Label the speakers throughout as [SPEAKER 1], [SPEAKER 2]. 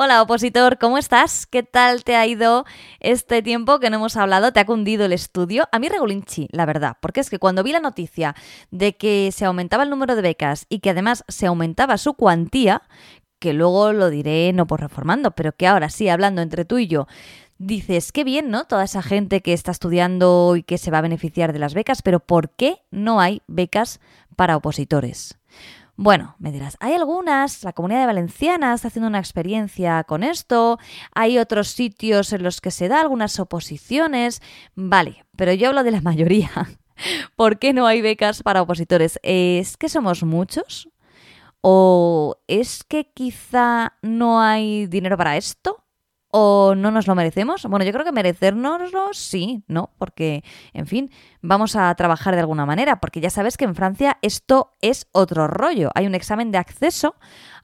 [SPEAKER 1] Hola opositor, ¿cómo estás? ¿Qué tal te ha ido este tiempo que no hemos hablado? ¿Te ha cundido el estudio? A mí regulinchi, la verdad, porque es que cuando vi la noticia de que se aumentaba el número de becas y que además se aumentaba su cuantía, que luego lo diré no por reformando, pero que ahora sí, hablando entre tú y yo, dices, qué bien, ¿no? Toda esa gente que está estudiando y que se va a beneficiar de las becas, pero ¿por qué no hay becas para opositores? Bueno, me dirás, hay algunas, la comunidad de Valenciana está haciendo una experiencia con esto, hay otros sitios en los que se da algunas oposiciones, vale, pero yo hablo de la mayoría. ¿Por qué no hay becas para opositores? ¿Es que somos muchos? ¿O es que quizá no hay dinero para esto? ¿O no nos lo merecemos? Bueno, yo creo que merecérnoslo sí, ¿no? Porque, en fin, vamos a trabajar de alguna manera, porque ya sabes que en Francia esto es otro rollo. Hay un examen de acceso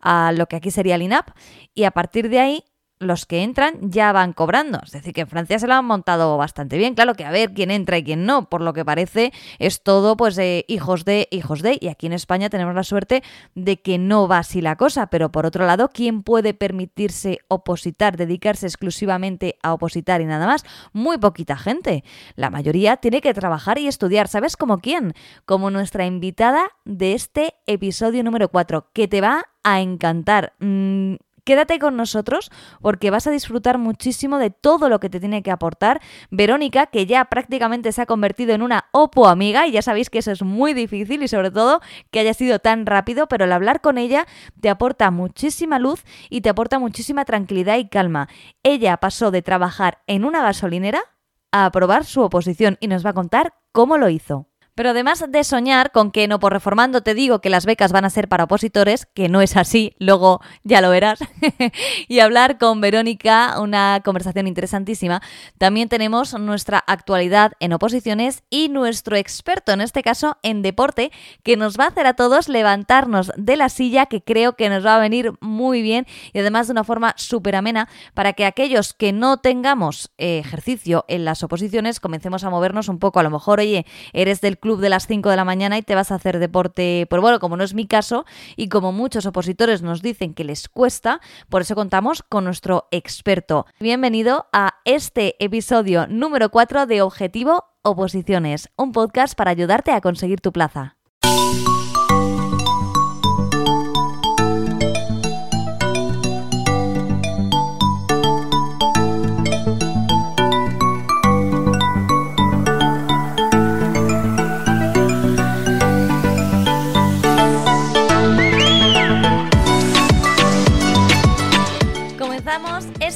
[SPEAKER 1] a lo que aquí sería el INAP y a partir de ahí los que entran ya van cobrando. Es decir, que en Francia se lo han montado bastante bien. Claro que a ver quién entra y quién no, por lo que parece es todo pues de hijos de, hijos de. Y aquí en España tenemos la suerte de que no va así la cosa. Pero por otro lado, ¿quién puede permitirse opositar, dedicarse exclusivamente a opositar y nada más? Muy poquita gente. La mayoría tiene que trabajar y estudiar. ¿Sabes como quién? Como nuestra invitada de este episodio número 4, que te va a encantar. Mm, Quédate con nosotros porque vas a disfrutar muchísimo de todo lo que te tiene que aportar Verónica, que ya prácticamente se ha convertido en una Opo amiga y ya sabéis que eso es muy difícil y sobre todo que haya sido tan rápido, pero el hablar con ella te aporta muchísima luz y te aporta muchísima tranquilidad y calma. Ella pasó de trabajar en una gasolinera a aprobar su oposición y nos va a contar cómo lo hizo. Pero además de soñar con que no por reformando te digo que las becas van a ser para opositores, que no es así, luego ya lo verás, y hablar con Verónica, una conversación interesantísima, también tenemos nuestra actualidad en oposiciones y nuestro experto, en este caso en deporte, que nos va a hacer a todos levantarnos de la silla, que creo que nos va a venir muy bien y además de una forma súper amena para que aquellos que no tengamos eh, ejercicio en las oposiciones comencemos a movernos un poco. A lo mejor, oye, eres del club de las 5 de la mañana y te vas a hacer deporte, pues bueno, como no es mi caso y como muchos opositores nos dicen que les cuesta, por eso contamos con nuestro experto. Bienvenido a este episodio número 4 de Objetivo Oposiciones, un podcast para ayudarte a conseguir tu plaza.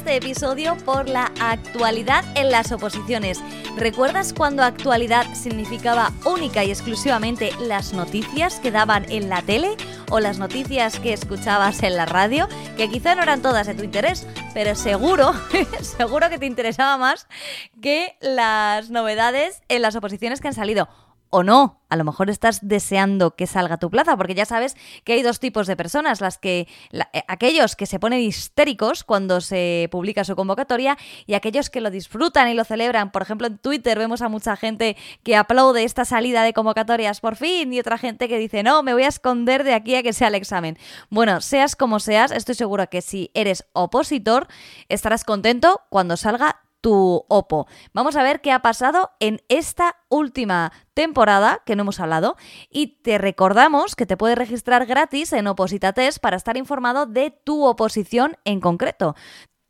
[SPEAKER 1] Este episodio por la actualidad en las oposiciones. ¿Recuerdas cuando actualidad significaba única y exclusivamente las noticias que daban en la tele o las noticias que escuchabas en la radio? Que quizá no eran todas de tu interés, pero seguro, seguro que te interesaba más que las novedades en las oposiciones que han salido o no. A lo mejor estás deseando que salga tu plaza, porque ya sabes que hay dos tipos de personas, las que eh, aquellos que se ponen histéricos cuando se publica su convocatoria y aquellos que lo disfrutan y lo celebran. Por ejemplo, en Twitter vemos a mucha gente que aplaude esta salida de convocatorias por fin y otra gente que dice, "No, me voy a esconder de aquí a que sea el examen." Bueno, seas como seas, estoy segura que si eres opositor estarás contento cuando salga tu Oppo. Vamos a ver qué ha pasado en esta última temporada que no hemos hablado y te recordamos que te puedes registrar gratis en Oposita Test para estar informado de tu oposición en concreto.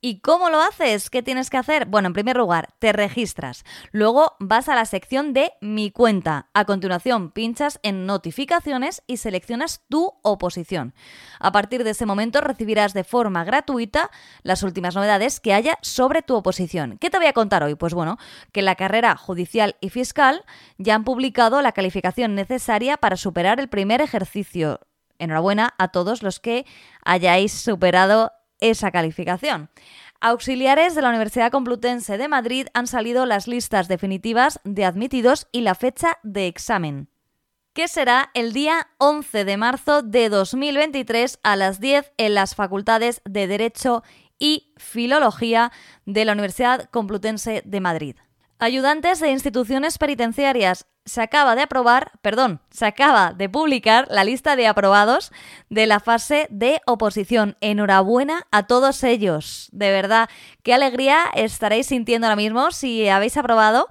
[SPEAKER 1] ¿Y cómo lo haces? ¿Qué tienes que hacer? Bueno, en primer lugar, te registras. Luego vas a la sección de Mi cuenta. A continuación, pinchas en Notificaciones y seleccionas tu oposición. A partir de ese momento recibirás de forma gratuita las últimas novedades que haya sobre tu oposición. ¿Qué te voy a contar hoy? Pues bueno, que la carrera judicial y fiscal ya han publicado la calificación necesaria para superar el primer ejercicio. Enhorabuena a todos los que hayáis superado esa calificación. Auxiliares de la Universidad Complutense de Madrid han salido las listas definitivas de admitidos y la fecha de examen, que será el día 11 de marzo de 2023 a las 10 en las facultades de Derecho y Filología de la Universidad Complutense de Madrid. Ayudantes de instituciones penitenciarias se acaba de aprobar, perdón, se acaba de publicar la lista de aprobados de la fase de oposición. Enhorabuena a todos ellos. De verdad, qué alegría estaréis sintiendo ahora mismo si habéis aprobado.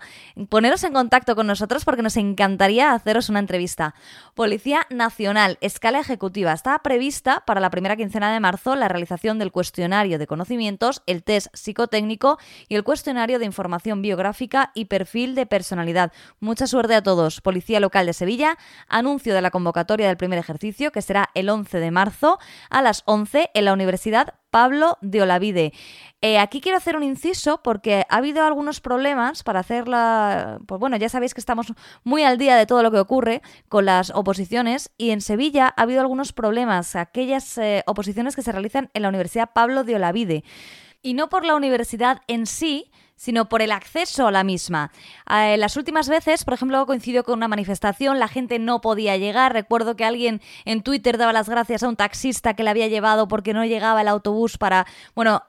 [SPEAKER 1] Poneros en contacto con nosotros porque nos encantaría haceros una entrevista. Policía Nacional, escala ejecutiva. Está prevista para la primera quincena de marzo la realización del cuestionario de conocimientos, el test psicotécnico y el cuestionario de información biográfica y perfil de personalidad. Mucha suerte a todos. Policía Local de Sevilla, anuncio de la convocatoria del primer ejercicio que será el 11 de marzo a las 11 en la Universidad Pablo de Olavide. Eh, aquí quiero hacer un inciso porque ha habido algunos problemas para hacerla. Pues bueno, ya sabéis que estamos muy al día de todo lo que ocurre con las oposiciones y en Sevilla ha habido algunos problemas, aquellas eh, oposiciones que se realizan en la Universidad Pablo de Olavide. Y no por la universidad en sí, sino por el acceso a la misma. Eh, las últimas veces, por ejemplo, coincidió con una manifestación, la gente no podía llegar. Recuerdo que alguien en Twitter daba las gracias a un taxista que le había llevado porque no llegaba el autobús para, bueno,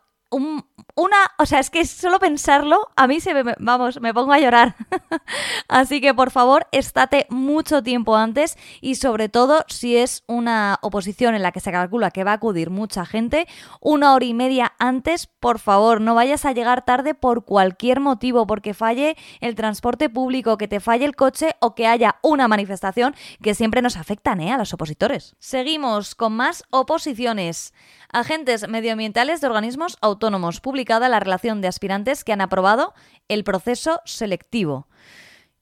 [SPEAKER 1] una, o sea, es que solo pensarlo, a mí se me, vamos, me pongo a llorar. Así que por favor, estate mucho tiempo antes y sobre todo si es una oposición en la que se calcula que va a acudir mucha gente, una hora y media antes, por favor, no vayas a llegar tarde por cualquier motivo, porque falle el transporte público, que te falle el coche o que haya una manifestación que siempre nos afectan ¿eh? a los opositores. Seguimos con más oposiciones. Agentes medioambientales de organismos autónomos, la relación de aspirantes que han aprobado el proceso selectivo.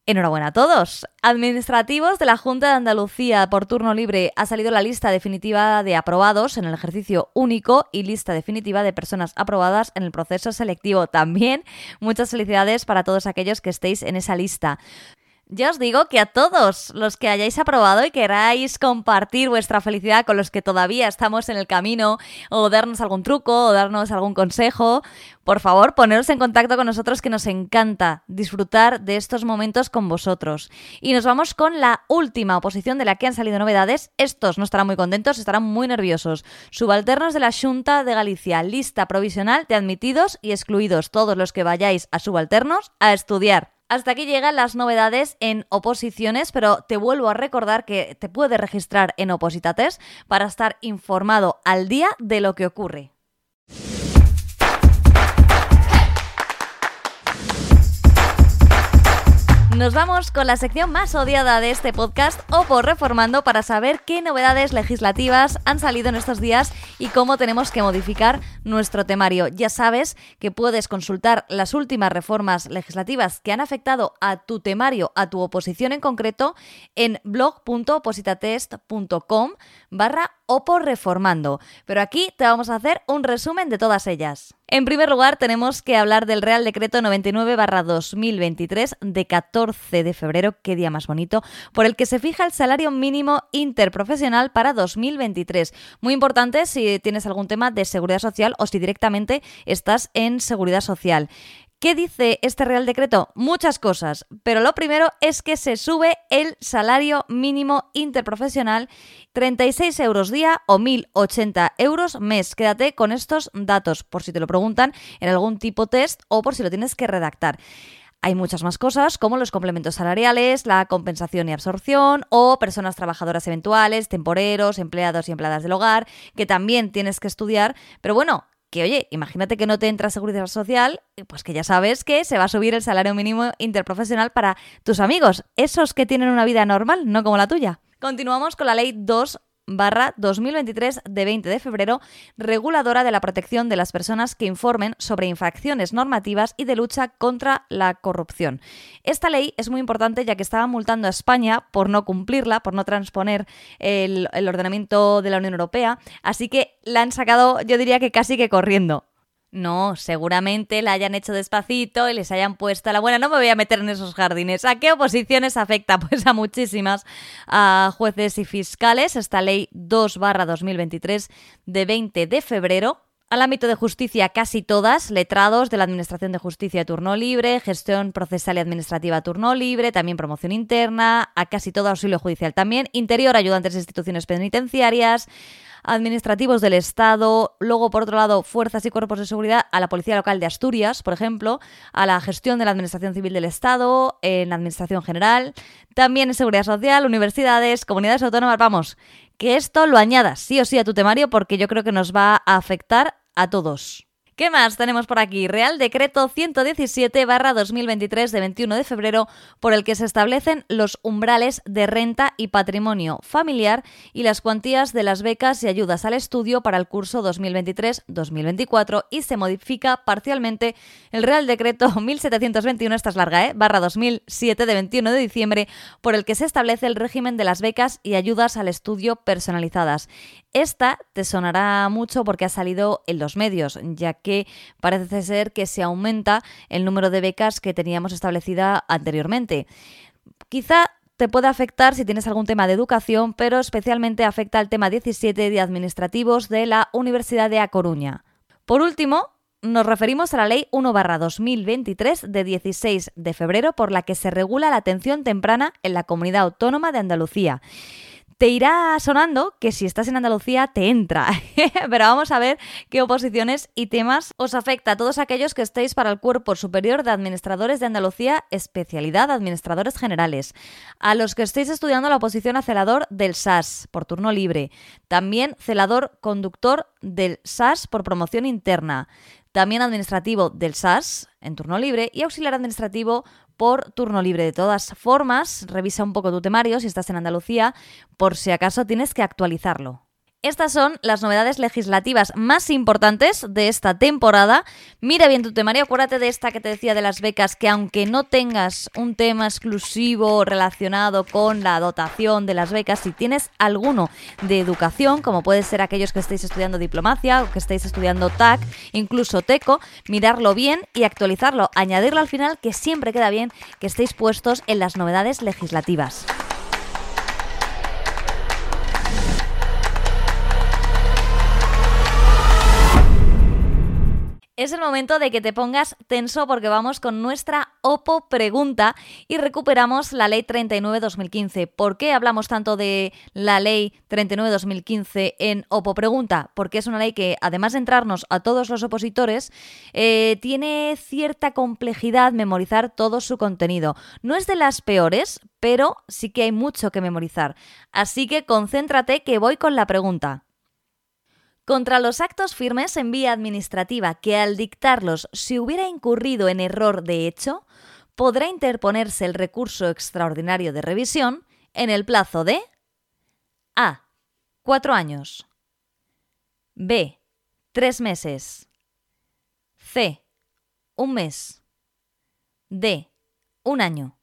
[SPEAKER 1] Enhorabuena a todos. Administrativos de la Junta de Andalucía por turno libre ha salido la lista definitiva de aprobados en el ejercicio único y lista definitiva de personas aprobadas en el proceso selectivo. También muchas felicidades para todos aquellos que estéis en esa lista. Ya os digo que a todos los que hayáis aprobado y queráis compartir vuestra felicidad con los que todavía estamos en el camino o darnos algún truco o darnos algún consejo, por favor poneros en contacto con nosotros que nos encanta disfrutar de estos momentos con vosotros. Y nos vamos con la última oposición de la que han salido novedades. Estos no estarán muy contentos, estarán muy nerviosos. Subalternos de la Junta de Galicia, lista provisional de admitidos y excluidos, todos los que vayáis a subalternos a estudiar. Hasta aquí llegan las novedades en oposiciones, pero te vuelvo a recordar que te puedes registrar en Opositates para estar informado al día de lo que ocurre. Nos vamos con la sección más odiada de este podcast, o Reformando, para saber qué novedades legislativas han salido en estos días y cómo tenemos que modificar nuestro temario. Ya sabes que puedes consultar las últimas reformas legislativas que han afectado a tu temario, a tu oposición en concreto, en blog.opositatest.com barra o por reformando. Pero aquí te vamos a hacer un resumen de todas ellas. En primer lugar, tenemos que hablar del Real Decreto 99-2023 de 14 de febrero, qué día más bonito, por el que se fija el salario mínimo interprofesional para 2023. Muy importante si tienes algún tema de seguridad social o si directamente estás en seguridad social. ¿Qué dice este Real Decreto? Muchas cosas, pero lo primero es que se sube el salario mínimo interprofesional 36 euros día o 1.080 euros mes. Quédate con estos datos por si te lo preguntan en algún tipo test o por si lo tienes que redactar. Hay muchas más cosas como los complementos salariales, la compensación y absorción o personas trabajadoras eventuales, temporeros, empleados y empleadas del hogar, que también tienes que estudiar. Pero bueno, que oye, imagínate que no te entra seguridad social, pues que ya sabes que se va a subir el salario mínimo interprofesional para tus amigos, esos que tienen una vida normal, no como la tuya. Continuamos con la ley 2 barra 2023 de 20 de febrero, reguladora de la protección de las personas que informen sobre infracciones normativas y de lucha contra la corrupción. Esta ley es muy importante ya que estaba multando a España por no cumplirla, por no transponer el, el ordenamiento de la Unión Europea, así que la han sacado, yo diría que casi que corriendo. No, seguramente la hayan hecho despacito y les hayan puesto a la buena. No me voy a meter en esos jardines. ¿A qué oposiciones afecta? Pues a muchísimas. A jueces y fiscales. Esta ley 2 2023 de 20 de febrero al ámbito de justicia, casi todas, letrados de la Administración de Justicia turno libre, gestión procesal y administrativa turno libre, también promoción interna, a casi todo auxilio judicial también, interior, ayudantes de instituciones penitenciarias, administrativos del Estado, luego por otro lado fuerzas y cuerpos de seguridad, a la Policía Local de Asturias, por ejemplo, a la gestión de la Administración Civil del Estado, en la Administración General, también en Seguridad Social, universidades, comunidades autónomas, vamos, que esto lo añadas sí o sí a tu temario porque yo creo que nos va a afectar a todos. ¿Qué más tenemos por aquí? Real Decreto 117-2023 de 21 de febrero por el que se establecen los umbrales de renta y patrimonio familiar y las cuantías de las becas y ayudas al estudio para el curso 2023-2024 y se modifica parcialmente el Real Decreto 1721, esta es larga, ¿eh? barra 2007 de 21 de diciembre, por el que se establece el régimen de las becas y ayudas al estudio personalizadas. Esta te sonará mucho porque ha salido en los medios, ya que parece ser que se aumenta el número de becas que teníamos establecida anteriormente. Quizá te puede afectar si tienes algún tema de educación, pero especialmente afecta al tema 17 de administrativos de la Universidad de A Coruña. Por último, nos referimos a la Ley 1-2023 de 16 de febrero por la que se regula la atención temprana en la Comunidad Autónoma de Andalucía. Te irá sonando que si estás en Andalucía te entra, pero vamos a ver qué oposiciones y temas os afecta a todos aquellos que estéis para el Cuerpo Superior de Administradores de Andalucía, especialidad Administradores Generales, a los que estéis estudiando la oposición a celador del SAS por turno libre, también celador conductor del SAS por promoción interna, también administrativo del SAS en turno libre y auxiliar administrativo por turno libre. De todas formas, revisa un poco tu temario si estás en Andalucía, por si acaso tienes que actualizarlo. Estas son las novedades legislativas más importantes de esta temporada. Mira bien tu temario, acuérdate de esta que te decía de las becas, que aunque no tengas un tema exclusivo relacionado con la dotación de las becas, si tienes alguno de educación, como puede ser aquellos que estéis estudiando diplomacia o que estéis estudiando TAC, incluso TECO, mirarlo bien y actualizarlo, añadirlo al final, que siempre queda bien que estéis puestos en las novedades legislativas. Es el momento de que te pongas tenso porque vamos con nuestra OPO pregunta y recuperamos la ley 39-2015. ¿Por qué hablamos tanto de la ley 39-2015 en OPO pregunta? Porque es una ley que, además de entrarnos a todos los opositores, eh, tiene cierta complejidad memorizar todo su contenido. No es de las peores, pero sí que hay mucho que memorizar. Así que concéntrate que voy con la pregunta. Contra los actos firmes en vía administrativa que al dictarlos se hubiera incurrido en error de hecho, podrá interponerse el recurso extraordinario de revisión en el plazo de A. Cuatro años. B. Tres meses. C. Un mes. D. Un año.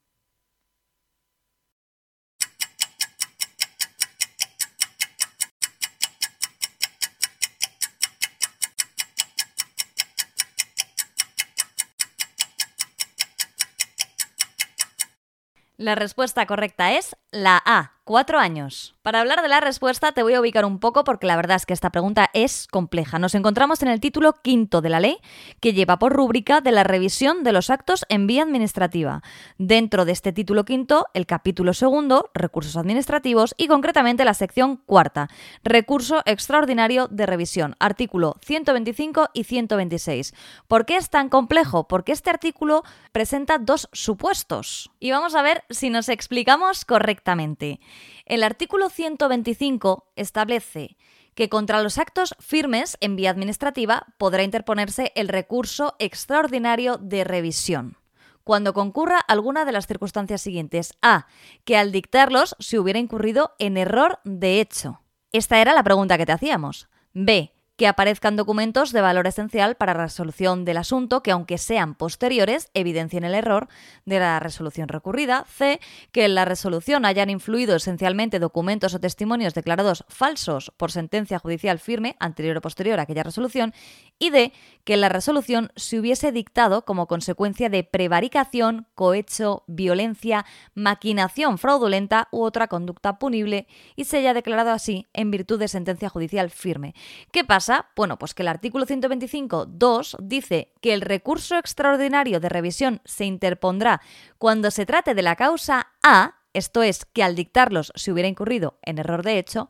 [SPEAKER 1] La respuesta correcta es la A, cuatro años. Para hablar de la respuesta te voy a ubicar un poco porque la verdad es que esta pregunta es compleja. Nos encontramos en el título quinto de la ley que lleva por rúbrica de la revisión de los actos en vía administrativa. Dentro de este título quinto, el capítulo segundo, recursos administrativos y concretamente la sección cuarta, recurso extraordinario de revisión, artículo 125 y 126. ¿Por qué es tan complejo? Porque este artículo presenta dos supuestos. Y vamos a ver si nos explicamos correctamente. El artículo 125 establece que contra los actos firmes en vía administrativa podrá interponerse el recurso extraordinario de revisión cuando concurra alguna de las circunstancias siguientes. A. Que al dictarlos se hubiera incurrido en error de hecho. Esta era la pregunta que te hacíamos. B que aparezcan documentos de valor esencial para la resolución del asunto que, aunque sean posteriores, evidencien el error de la resolución recurrida. C. Que en la resolución hayan influido esencialmente documentos o testimonios declarados falsos por sentencia judicial firme, anterior o posterior a aquella resolución. Y D. Que la resolución se hubiese dictado como consecuencia de prevaricación, cohecho, violencia, maquinación fraudulenta u otra conducta punible y se haya declarado así en virtud de sentencia judicial firme. ¿Qué pasa? Bueno, pues que el artículo 125.2 dice que el recurso extraordinario de revisión se interpondrá cuando se trate de la causa A, esto es, que al dictarlos se hubiera incurrido en error de hecho,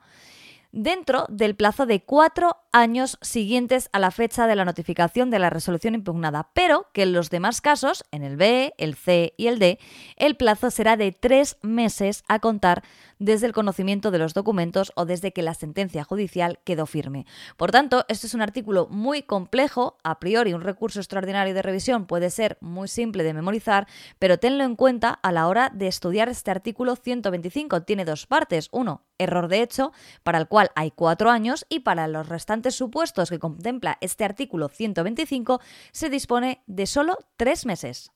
[SPEAKER 1] dentro del plazo de cuatro años siguientes a la fecha de la notificación de la resolución impugnada, pero que en los demás casos, en el B, el C y el D, el plazo será de tres meses a contar desde el conocimiento de los documentos o desde que la sentencia judicial quedó firme. Por tanto, este es un artículo muy complejo, a priori un recurso extraordinario de revisión puede ser muy simple de memorizar, pero tenlo en cuenta a la hora de estudiar este artículo 125. Tiene dos partes. Uno, error de hecho, para el cual hay cuatro años, y para los restantes supuestos que contempla este artículo 125 se dispone de solo tres meses.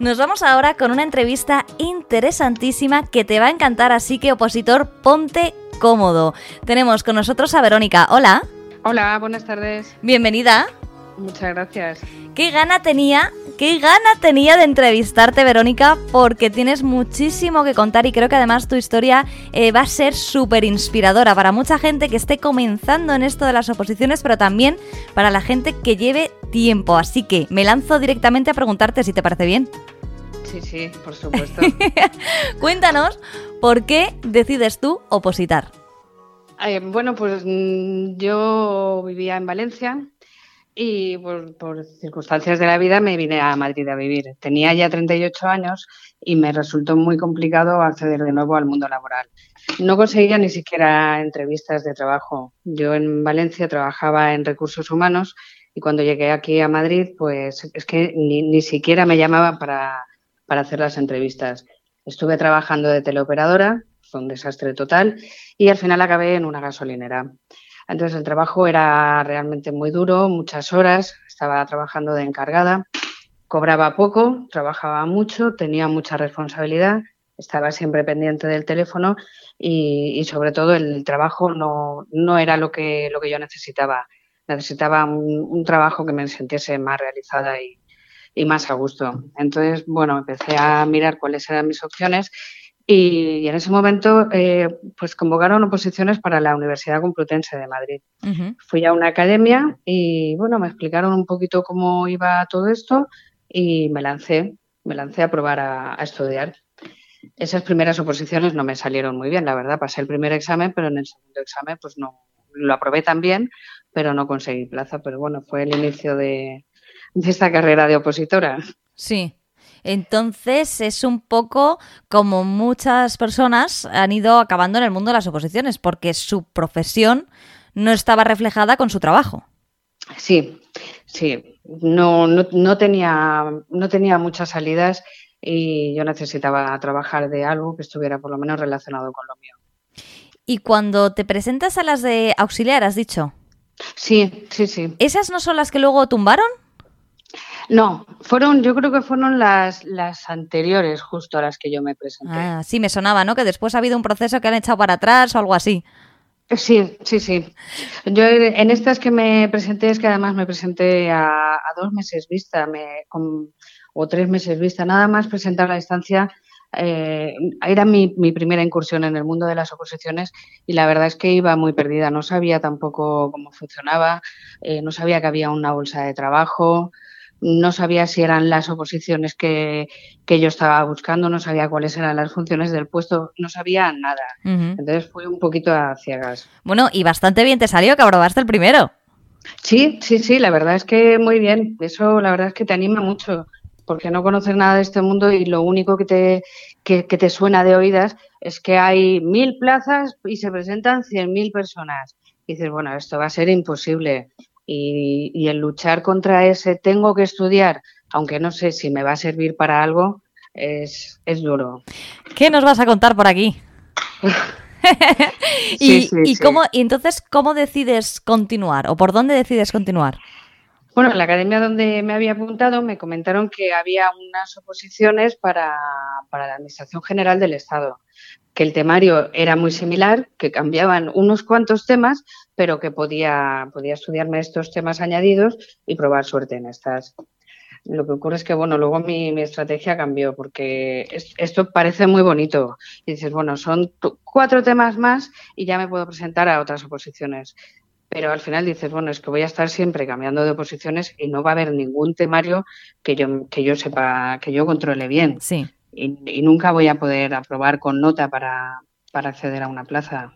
[SPEAKER 1] Nos vamos ahora con una entrevista interesantísima que te va a encantar, así que opositor, ponte cómodo. Tenemos con nosotros a Verónica. Hola.
[SPEAKER 2] Hola, buenas tardes.
[SPEAKER 1] Bienvenida.
[SPEAKER 2] Muchas gracias.
[SPEAKER 1] Qué gana tenía, qué gana tenía de entrevistarte, Verónica, porque tienes muchísimo que contar y creo que además tu historia eh, va a ser súper inspiradora para mucha gente que esté comenzando en esto de las oposiciones, pero también para la gente que lleve tiempo. Así que me lanzo directamente a preguntarte si te parece bien.
[SPEAKER 2] Sí, sí, por supuesto.
[SPEAKER 1] Cuéntanos por qué decides tú opositar.
[SPEAKER 2] Eh, bueno, pues mm, yo vivía en Valencia y por, circunstancias de la vida me vine a Madrid a vivir. Tenía ya 38 años y me resultó muy complicado acceder de nuevo al mundo laboral. No conseguía ni siquiera entrevistas de trabajo. Yo en Valencia trabajaba en recursos humanos y cuando llegué aquí a Madrid, pues es que ni, ni siquiera me llamaban para, para hacer las entrevistas. Estuve trabajando de teleoperadora, fue un desastre total, y al final acabé en una gasolinera. Entonces el trabajo era realmente muy duro, muchas horas, estaba trabajando de encargada, cobraba poco, trabajaba mucho, tenía mucha responsabilidad, estaba siempre pendiente del teléfono y, sobre todo el trabajo no, no, era lo que, lo que yo necesitaba. Necesitaba un, un trabajo que me sintiese más realizada y, y más a gusto. Entonces, bueno, empecé a mirar cuáles eran mis opciones y, en ese momento eh, pues convocaron oposiciones para la Universidad Complutense de Madrid. Fui a una academia y bueno, me explicaron un poquito cómo iba todo esto y me lancé, me lancé a probar a, a estudiar. Esas primeras oposiciones no me salieron muy bien, la verdad. Pasé el primer examen, pero en el segundo examen pues no lo aprobé también, pero no conseguí plaza. Pero bueno, fue el inicio de, de esta carrera de opositora.
[SPEAKER 1] Sí. Entonces es un poco como muchas personas han ido acabando en el mundo de las oposiciones, porque su profesión no estaba reflejada con su trabajo.
[SPEAKER 2] Sí, sí. No, no, tenía, no tenía muchas salidas y yo necesitaba trabajar de algo que estuviera por lo menos relacionado con lo mío.
[SPEAKER 1] Y cuando te presentas a las de auxiliar, has dicho.
[SPEAKER 2] Sí, sí, sí.
[SPEAKER 1] ¿Esas no son las que luego tumbaron?
[SPEAKER 2] No, fueron, yo creo que fueron las, las anteriores justo a las que yo me presenté.
[SPEAKER 1] Ah, sí, me sonaba, ¿no? Que después ha habido un proceso que han echado para atrás o algo así.
[SPEAKER 2] Sí, sí, sí. Yo en estas que me presenté es que además me presenté a, dos meses vista me, o tres meses vista, nada más presentar la distancia. Eh, era mi, mi, primera incursión en el mundo de las oposiciones y la verdad es que iba muy perdida. No sabía tampoco cómo funcionaba, eh, no sabía que había una bolsa de trabajo, no sabía si eran las oposiciones que, yo estaba buscando, no sabía cuáles eran las funciones del puesto, no sabía nada. Entonces fui un poquito a ciegas.
[SPEAKER 1] Bueno, y bastante bien te salió que aprobaste el primero.
[SPEAKER 2] Sí, sí, sí, la verdad es que muy bien. Eso la verdad es que te anima mucho, porque no conoces nada de este mundo y lo único que te, que, que te suena de oídas es que hay mil plazas y se presentan cien mil personas. Y dices, bueno, esto va a ser imposible y, el luchar contra ese tengo que estudiar, aunque no sé si me va a servir para algo, es, es duro.
[SPEAKER 1] ¿Qué nos vas a contar por aquí? y, y, Cómo, y entonces, ¿cómo decides continuar o por dónde decides continuar?
[SPEAKER 2] Bueno, en la academia donde me había apuntado me comentaron que había unas oposiciones para, para la Administración General del Estado que el temario era muy similar, que cambiaban unos cuantos temas, pero que podía, podía estudiarme estos temas añadidos y probar suerte en estas. Lo que ocurre es que, bueno, luego mi, mi estrategia cambió porque esto parece muy bonito. Y dices, bueno, son cuatro temas más y ya me puedo presentar a otras oposiciones. pero al final dices, bueno, es que voy a estar siempre cambiando de posiciones y no va a haber ningún temario que yo, que yo sepa, que yo controle bien.
[SPEAKER 1] Sí.
[SPEAKER 2] Y, nunca voy a poder aprobar con nota para, para acceder a una plaza.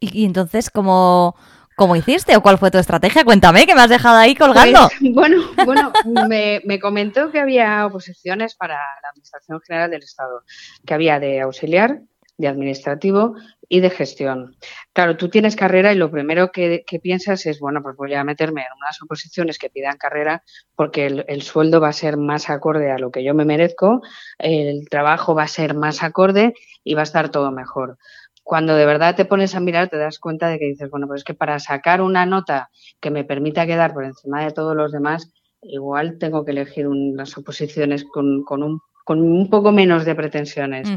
[SPEAKER 1] Y, entonces, ¿cómo, ¿cómo, hiciste o cuál fue tu estrategia? Cuéntame, que me has dejado ahí colgando.
[SPEAKER 2] Pues, bueno, bueno me, me, comentó que había oposiciones para la Administración General del Estado, que había de auxiliar, de administrativo y de gestión. Claro, tú tienes carrera y lo primero que, piensas es, bueno, pues voy a meterme en unas oposiciones que pidan carrera porque el, sueldo va a ser más acorde a lo que yo me merezco, el trabajo va a ser más acorde y va a estar todo mejor. Cuando de verdad te pones a mirar te das cuenta de que dices, bueno, pues es que para sacar una nota que me permita quedar por encima de todos los demás, igual tengo que elegir unas oposiciones con, con un con un poco menos de pretensiones.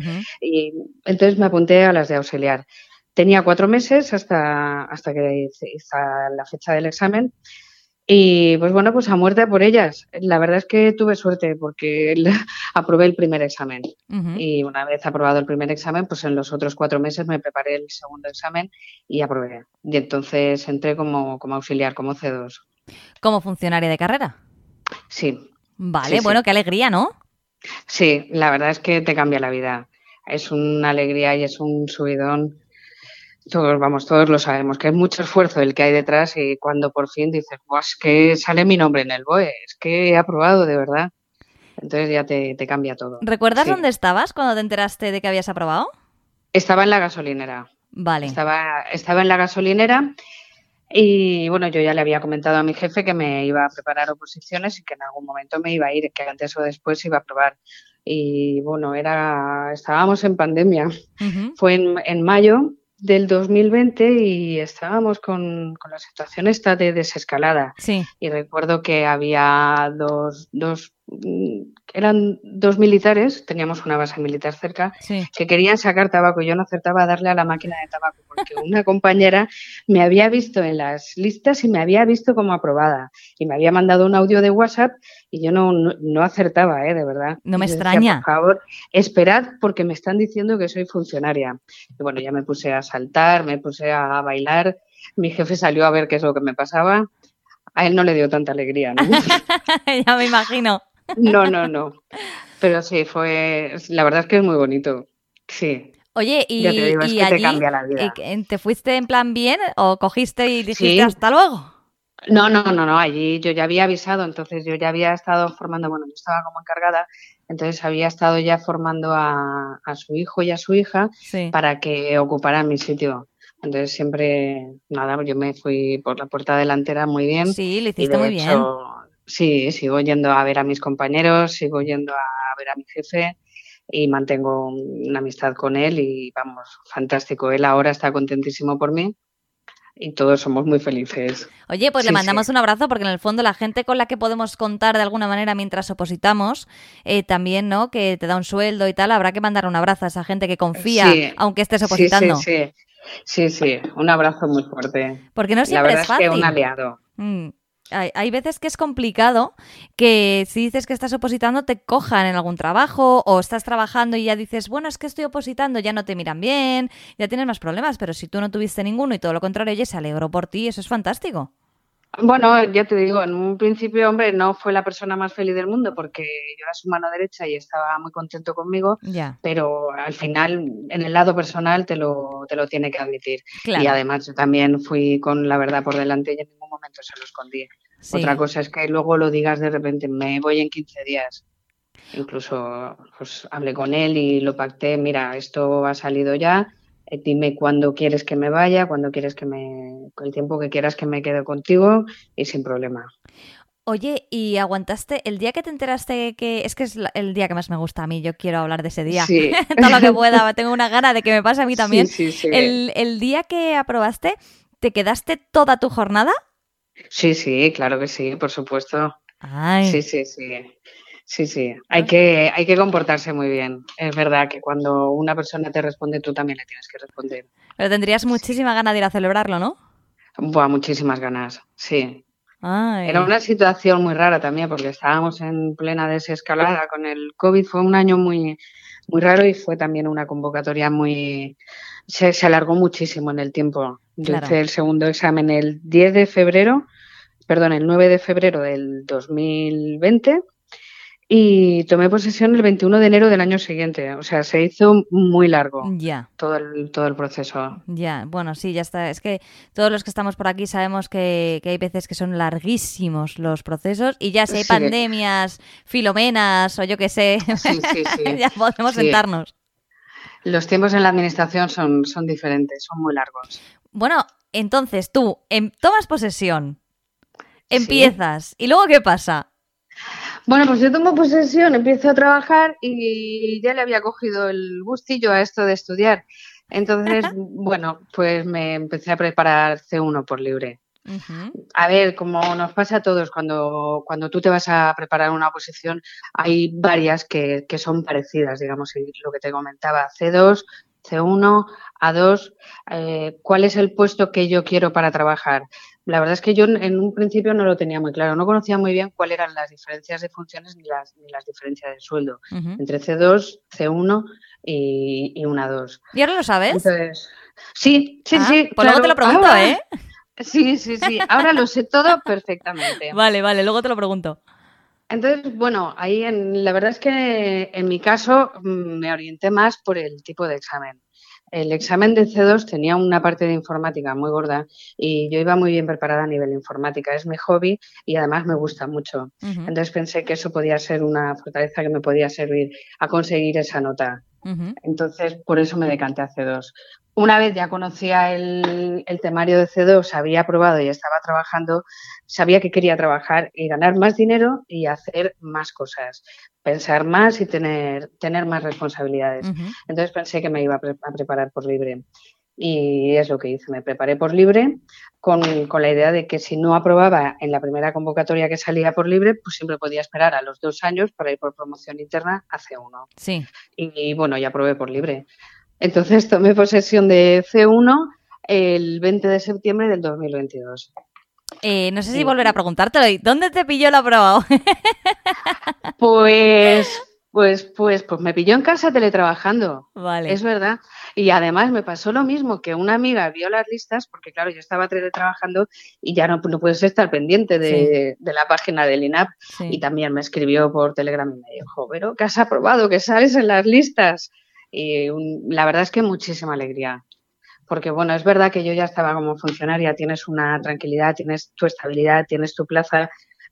[SPEAKER 2] Y entonces me apunté a las de auxiliar. Tenía cuatro meses hasta, hasta que hice la fecha del examen. Y pues bueno, pues a muerte por ellas. La verdad es que tuve suerte porque aprobé el primer examen. Y una vez aprobado el primer examen, pues en los otros cuatro meses me preparé el segundo examen y aprobé. Y entonces entré como, como auxiliar, como C2.
[SPEAKER 1] ¿Como funcionaria de carrera?
[SPEAKER 2] Sí.
[SPEAKER 1] Vale, bueno, qué alegría, ¿no?
[SPEAKER 2] Sí, la verdad es que te cambia la vida. Es una alegría y es un subidón. Todos, vamos, todos lo sabemos, que es mucho esfuerzo el que hay detrás y cuando por fin dices, es que sale mi nombre en el BOE, es que he aprobado de verdad. Entonces ya te, cambia todo.
[SPEAKER 1] ¿Recuerdas dónde estabas cuando te enteraste de que habías aprobado?
[SPEAKER 2] Estaba en la gasolinera.
[SPEAKER 1] Vale.
[SPEAKER 2] Estaba, estaba en la gasolinera y bueno, yo ya le había comentado a mi jefe que me iba a preparar oposiciones y que en algún momento me iba a ir, que antes o después iba a probar. Y bueno, era, estábamos en pandemia. Fue en, en, mayo del 2020 y estábamos con, con, la situación esta de desescalada.
[SPEAKER 1] Sí.
[SPEAKER 2] Y recuerdo que había dos, dos eran dos militares, teníamos una base militar cerca, que querían sacar tabaco. Yo no acertaba a darle a la máquina de tabaco porque una compañera me había visto en las listas y me había visto como aprobada. Y me había mandado un audio de WhatsApp y yo no, no, acertaba, ¿eh? de verdad.
[SPEAKER 1] No me extraña.
[SPEAKER 2] por favor, esperad porque me están diciendo que soy funcionaria. Y bueno, ya me puse a saltar, me puse a bailar. Mi jefe salió a ver qué es lo que me pasaba. A él no le dio tanta alegría, ¿no?
[SPEAKER 1] ya me imagino.
[SPEAKER 2] No, no, no. Pero sí, fue. La verdad es que es muy bonito. Sí.
[SPEAKER 1] Oye, y, te allí, te, cambia la vida. ¿te fuiste en plan bien o cogiste y dijiste hasta luego?
[SPEAKER 2] No, no, no, no. Allí yo ya había avisado, entonces yo ya había estado formando, bueno, yo estaba como encargada, entonces había estado ya formando a, su hijo y a su hija para que ocuparan mi sitio. Entonces siempre, nada, yo me fui por la puerta delantera muy bien.
[SPEAKER 1] Sí, lo hiciste muy bien
[SPEAKER 2] Sí, sigo yendo a ver a mis compañeros, sigo yendo a ver a mi jefe y mantengo una amistad con él y vamos, fantástico. Él ahora está contentísimo por mí y todos somos muy felices.
[SPEAKER 1] Oye, pues le mandamos un abrazo porque en el fondo la gente con la que podemos contar de alguna manera mientras opositamos, eh, también, ¿no? Que te da un sueldo y tal, habrá que mandar un abrazo a esa gente que confía, aunque estés opositando.
[SPEAKER 2] Sí, sí, sí, un abrazo muy fuerte.
[SPEAKER 1] Porque no siempre
[SPEAKER 2] la
[SPEAKER 1] es fácil.
[SPEAKER 2] Es que un aliado.
[SPEAKER 1] Mm hay, veces que es complicado que si dices que estás opositando te cojan en algún trabajo o estás trabajando y ya dices, bueno, es que estoy opositando, ya no te miran bien, ya tienes más problemas, pero si tú no tuviste ninguno y todo lo contrario, oye, se alegró por ti, eso es fantástico.
[SPEAKER 2] Bueno, ya te digo, en un principio, hombre, no fue la persona más feliz del mundo porque yo era su mano derecha y estaba muy contento conmigo, pero al final, en el lado personal, te lo, te lo tiene que admitir. Y además, yo también fui con la verdad por delante y en ningún momento se lo escondí. Otra cosa es que luego lo digas de repente, me voy en 15 días. Incluso pues, hablé con él y lo pacté, mira, esto ha salido ya, eh, dime cuándo quieres que me vaya, cuándo quieres que me, el tiempo que quieras que me quede contigo y sin problema.
[SPEAKER 1] Oye, ¿y aguantaste el día que te enteraste que es que es el día que más me gusta a mí? Yo quiero hablar de ese día.
[SPEAKER 2] Sí.
[SPEAKER 1] Todo lo que pueda, tengo una gana de que me pase a mí también.
[SPEAKER 2] Sí, sí,
[SPEAKER 1] el, el día que aprobaste, ¿te quedaste toda tu jornada?
[SPEAKER 2] Sí, sí, claro que sí, por supuesto.
[SPEAKER 1] Ay.
[SPEAKER 2] Sí, sí, sí. Sí, sí, hay que, hay que comportarse muy bien. Es verdad que cuando una persona te responde, tú también le tienes que responder.
[SPEAKER 1] Pero tendrías muchísima ganas de ir a celebrarlo, ¿no?
[SPEAKER 2] Buah, muchísimas ganas, sí. Era una situación muy rara también porque estábamos en plena desescalada con el COVID. Fue un año muy, muy raro y fue también una convocatoria muy... Se, alargó muchísimo en el tiempo. Yo hice el segundo examen el 10 de febrero, perdón, el 9 de febrero del 2020 y tomé posesión el 21 de enero del año siguiente. O sea, se hizo muy largo
[SPEAKER 1] ya.
[SPEAKER 2] todo, el, todo el proceso.
[SPEAKER 1] Ya, bueno, sí, ya está. Es que todos los que estamos por aquí sabemos que, hay veces que son larguísimos los procesos y ya si hay pandemias, filomenas o yo qué sé, ya podemos sentarnos.
[SPEAKER 2] Los tiempos en la administración son, son diferentes, son muy largos.
[SPEAKER 1] Bueno, entonces tú em, tomas posesión, empiezas y luego ¿qué pasa?
[SPEAKER 2] Bueno, pues yo tomo posesión, empiezo a trabajar y ya le había cogido el gustillo a esto de estudiar. Entonces, bueno, pues me empecé a preparar C1 por libre. A ver, como nos pasa a todos, cuando, cuando tú te vas a preparar una posición, hay varias que, que son parecidas, digamos, lo que te comentaba, C2, C1, A2, eh, ¿cuál es el puesto que yo quiero para trabajar? La verdad es que yo en un principio no lo tenía muy claro, no conocía muy bien cuáles eran las diferencias de funciones ni las, ni las diferencias de sueldo entre C2, C1 y, y una 2.
[SPEAKER 1] ¿Y ahora lo sabes?
[SPEAKER 2] sí, sí, ah, sí.
[SPEAKER 1] Pues luego te lo pregunto, ¿eh?
[SPEAKER 2] Sí, sí, sí. Ahora lo sé todo perfectamente.
[SPEAKER 1] Vale, vale, luego te lo pregunto.
[SPEAKER 2] Entonces, bueno, ahí en, la verdad es que en mi caso mm, me orienté más por el tipo de examen. El examen de C2 tenía una parte de informática muy gorda y yo iba muy bien preparada a nivel informática. Es mi hobby y además me gusta mucho. Entonces pensé que eso podía ser una fortaleza que me podía servir a conseguir esa nota. Entonces, por eso me decanté a C2. Una vez ya conocía el, temario de C2, había probado y estaba trabajando, sabía que quería trabajar y ganar más dinero y hacer más cosas, pensar más y tener, tener más responsabilidades. Entonces pensé que me iba a, preparar por libre. Y es lo que hice, me preparé por libre con, la idea de que si no aprobaba en la primera convocatoria que salía por libre, pues siempre podía esperar a los dos años para ir por promoción interna a C1.
[SPEAKER 1] Sí.
[SPEAKER 2] Y, y bueno, ya aprobé por libre. Entonces tomé posesión de C1 el 20 de septiembre del 2022.
[SPEAKER 1] Eh, no sé si volver a preguntártelo. ¿Dónde te pilló la prueba?
[SPEAKER 2] pues, pues, pues, pues me pilló en casa teletrabajando.
[SPEAKER 1] Vale.
[SPEAKER 2] Es verdad. Y además me pasó lo mismo que una amiga vio las listas, porque claro, yo estaba teletrabajando y ya no, no puedes estar pendiente de, la página del INAP. Y también me escribió por Telegram y me dijo, pero que has aprobado, que sales en las listas. Y la verdad es que muchísima alegría. Porque bueno, es verdad que yo ya estaba como funcionaria, tienes una tranquilidad, tienes tu estabilidad, tienes tu plaza,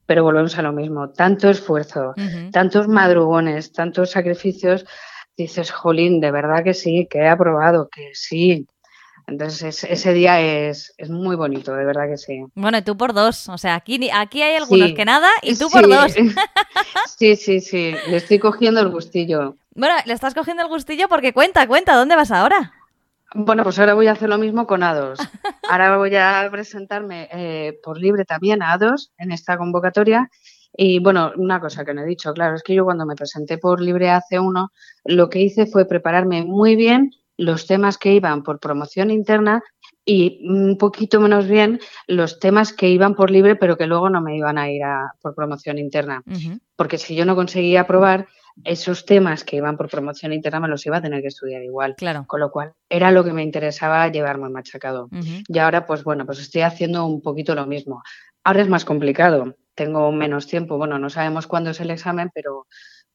[SPEAKER 2] pero volvemos a lo mismo. Tanto esfuerzo, tantos madrugones, tantos sacrificios, dices, jolín, de verdad que sí, que he aprobado, que sí. Entonces ese día es, es, muy bonito, de verdad que sí.
[SPEAKER 1] Bueno, y tú por dos, o sea, aquí, aquí hay algunos que nada y tú por dos.
[SPEAKER 2] sí, sí, sí, le estoy cogiendo el gustillo.
[SPEAKER 1] Bueno, le estás cogiendo el gustillo porque cuenta, cuenta, ¿dónde vas ahora?
[SPEAKER 2] Bueno, pues ahora voy a hacer lo mismo con A2. Ahora voy a presentarme eh, por libre también a A2 en esta convocatoria. Y bueno, una cosa que no he dicho, claro, es que yo cuando me presenté por libre a C1, lo que hice fue prepararme muy bien los temas que iban por promoción interna y un poquito menos bien los temas que iban por libre, pero que luego no me iban a ir a, por promoción interna. Porque si yo no conseguía aprobar, esos temas que iban por promoción interna me los iba a tener que estudiar igual.
[SPEAKER 1] Claro.
[SPEAKER 2] Con lo cual, era lo que me interesaba llevarme machacado. Y ahora, pues bueno, pues estoy haciendo un poquito lo mismo. Ahora es más complicado, tengo menos tiempo. Bueno, no sabemos cuándo es el examen, pero,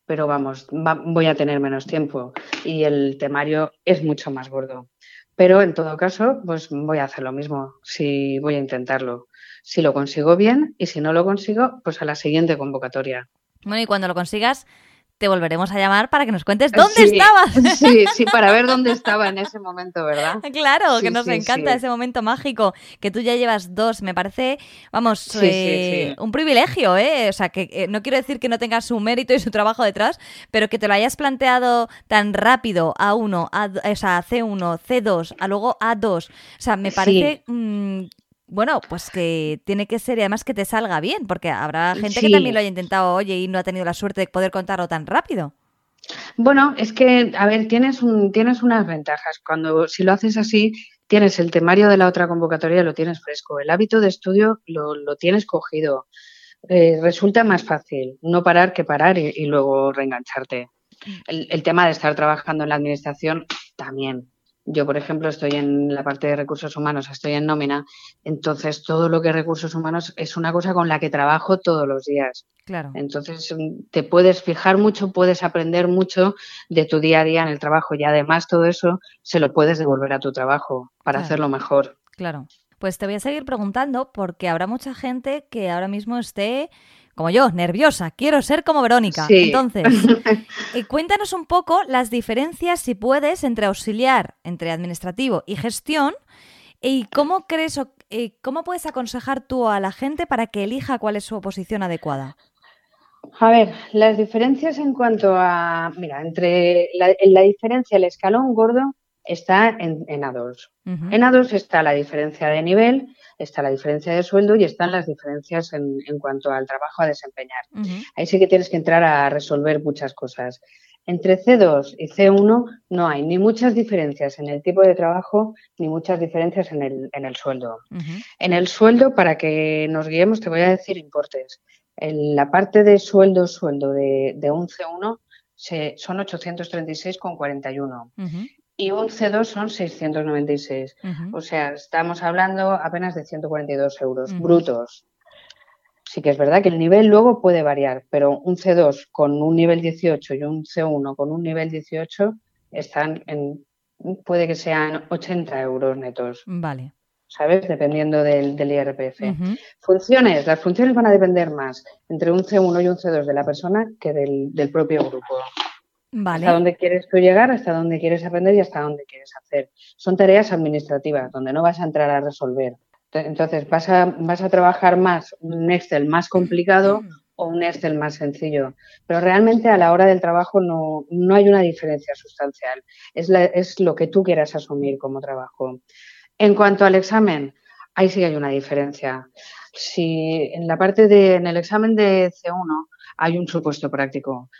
[SPEAKER 2] pero vamos, voy a tener menos tiempo. Y el temario es mucho más gordo. Pero en todo caso, pues voy a hacer lo mismo, si voy a intentarlo. Si lo consigo bien y si no lo consigo, pues a la siguiente convocatoria.
[SPEAKER 1] Bueno, y cuando lo consigas, te volveremos a llamar para que nos cuentes dónde estabas.
[SPEAKER 2] Sí, sí, para ver dónde estaba en ese momento, ¿verdad?
[SPEAKER 1] Claro, que nos encanta ese momento mágico, que tú ya llevas dos, me parece, vamos, eh, un privilegio, ¿eh? O sea, que eh, no quiero decir que no tengas su mérito y su trabajo detrás, pero que te lo hayas planteado tan rápido a uno, a, o sea, a C1, C2, a luego A2. O sea, me parece mm, bueno, pues que tiene que ser y además que te salga bien, porque habrá gente que también lo haya intentado, oye, y no ha tenido la suerte de poder contarlo tan rápido.
[SPEAKER 2] Bueno, es que, a ver, tienes, un, tienes unas ventajas. Cuando si lo haces así, tienes el temario de la otra convocatoria, lo tienes fresco, el hábito de estudio lo, lo tienes cogido. Eh, resulta más fácil no parar que parar y, luego reengancharte. Mm. El, el, tema de estar trabajando en la administración también. Yo, por ejemplo, estoy en la parte de recursos humanos, estoy en nómina, entonces todo lo que es recursos humanos es una cosa con la que trabajo todos los días.
[SPEAKER 1] Claro.
[SPEAKER 2] Entonces mm, te puedes fijar mucho, puedes aprender mucho de tu día a día en el trabajo y además todo eso se lo puedes devolver a tu trabajo para hacerlo mejor.
[SPEAKER 1] Claro. Pues te voy a seguir preguntando porque habrá mucha gente que ahora mismo esté como yo, nerviosa, quiero ser como Verónica. Entonces, eh, cuéntanos un poco las diferencias, si puedes, entre auxiliar, entre administrativo y gestión, y cómo crees o cómo puedes aconsejar tú a la gente para que elija cuál es su posición adecuada.
[SPEAKER 2] A ver, las diferencias en cuanto a, mira, entre la, la diferencia, el escalón gordo está en, en A2. En A2 está la diferencia de nivel, está la diferencia de sueldo y están las diferencias en, en cuanto al trabajo a desempeñar. Ahí sí que tienes que entrar a resolver muchas cosas. Entre C2 y C1 no hay ni muchas diferencias en el tipo de trabajo ni muchas diferencias en el, en el sueldo. En el sueldo, para que nos guiemos, te voy a decir importes. En la parte de sueldo, sueldo de, de un C1 se, son 836,41 y un C2 son 696. O sea, estamos hablando apenas de 142 euros brutos. Sí que es verdad que el nivel luego puede variar, pero un C2 con un nivel 18 y un C1 con un nivel 18 están en, puede que sean 80 euros netos.
[SPEAKER 1] Vale.
[SPEAKER 2] ¿Sabes? Dependiendo del, del IRPF. Funciones. Las funciones van a depender más entre un C1 y un C2 de la persona que del, del propio grupo. Hasta dónde quieres tú llegar, hasta dónde quieres aprender y hasta dónde quieres hacer. Son tareas administrativas donde no vas a entrar a resolver. Entonces, vas a, vas a trabajar más un Excel más complicado o un Excel más sencillo. Pero realmente a la hora del trabajo no, no hay una diferencia sustancial. Es, es lo que tú quieras asumir como trabajo. En cuanto al examen, ahí sí hay una diferencia. Si en la parte de, en el examen de C1 hay un supuesto práctico,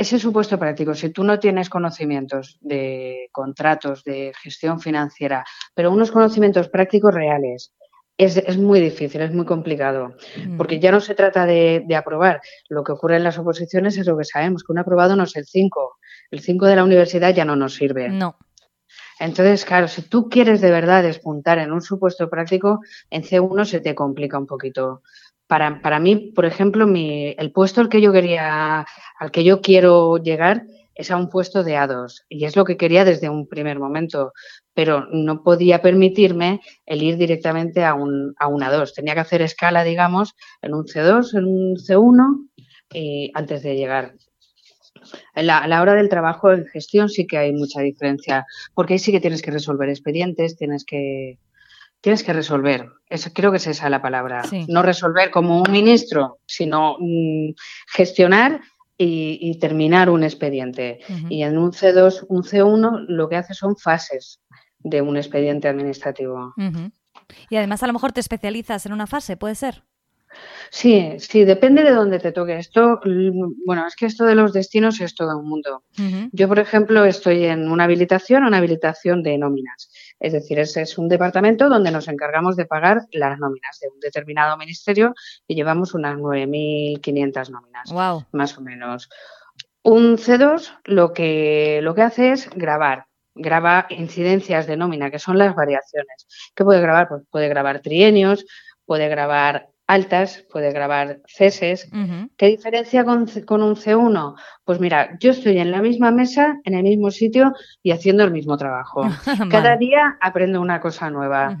[SPEAKER 2] ese supuesto práctico, si tú no tienes conocimientos de contratos, de gestión financiera, pero unos conocimientos prácticos reales, es, muy difícil, es muy complicado, mm. porque ya no se trata de, aprobar. Lo que ocurre en las oposiciones es lo que sabemos, que un aprobado no es el 5. El 5 de la universidad ya no nos sirve.
[SPEAKER 1] No.
[SPEAKER 2] Entonces, claro, si tú quieres de verdad despuntar en un supuesto práctico, en C1 se te complica un poquito para, para mí, por ejemplo, mi, el puesto al que yo quería, al que yo quiero llegar es a un puesto de A2 y es lo que quería desde un primer momento, pero no podía permitirme el ir directamente a un, a un A2. Tenía que hacer escala, digamos, en un C2, en un C1 y antes de llegar. A la, hora del trabajo en gestión sí que hay mucha diferencia, porque ahí sí que tienes que resolver expedientes, tienes que, tienes que resolver. Eso, creo que es esa la palabra. No resolver como un ministro, sino mm, gestionar y, terminar un expediente. Y en un C2, un C1, lo que hace son fases de un expediente administrativo.
[SPEAKER 1] Y además a lo mejor te especializas en una fase, ¿puede ser?
[SPEAKER 2] Sí, sí, depende de dónde te toque. Esto, mm, bueno, es que esto de los destinos es todo un mundo. Yo, por ejemplo, estoy en una habilitación, una habilitación de nóminas. Es decir, ese es un departamento donde nos encargamos de pagar las nóminas de un determinado ministerio y llevamos unas 9.500 nóminas,
[SPEAKER 1] wow.
[SPEAKER 2] más o menos. Un C2 lo que, lo que hace es grabar graba incidencias de nómina, que son las variaciones. ¿Qué puede grabar? Pues puede grabar trienios, puede grabar altas, puede grabar ceses. ¿Qué diferencia con, un C1? Pues mira, yo estoy en la misma mesa, en el mismo sitio y haciendo el mismo trabajo. Cada día aprendo una cosa nueva.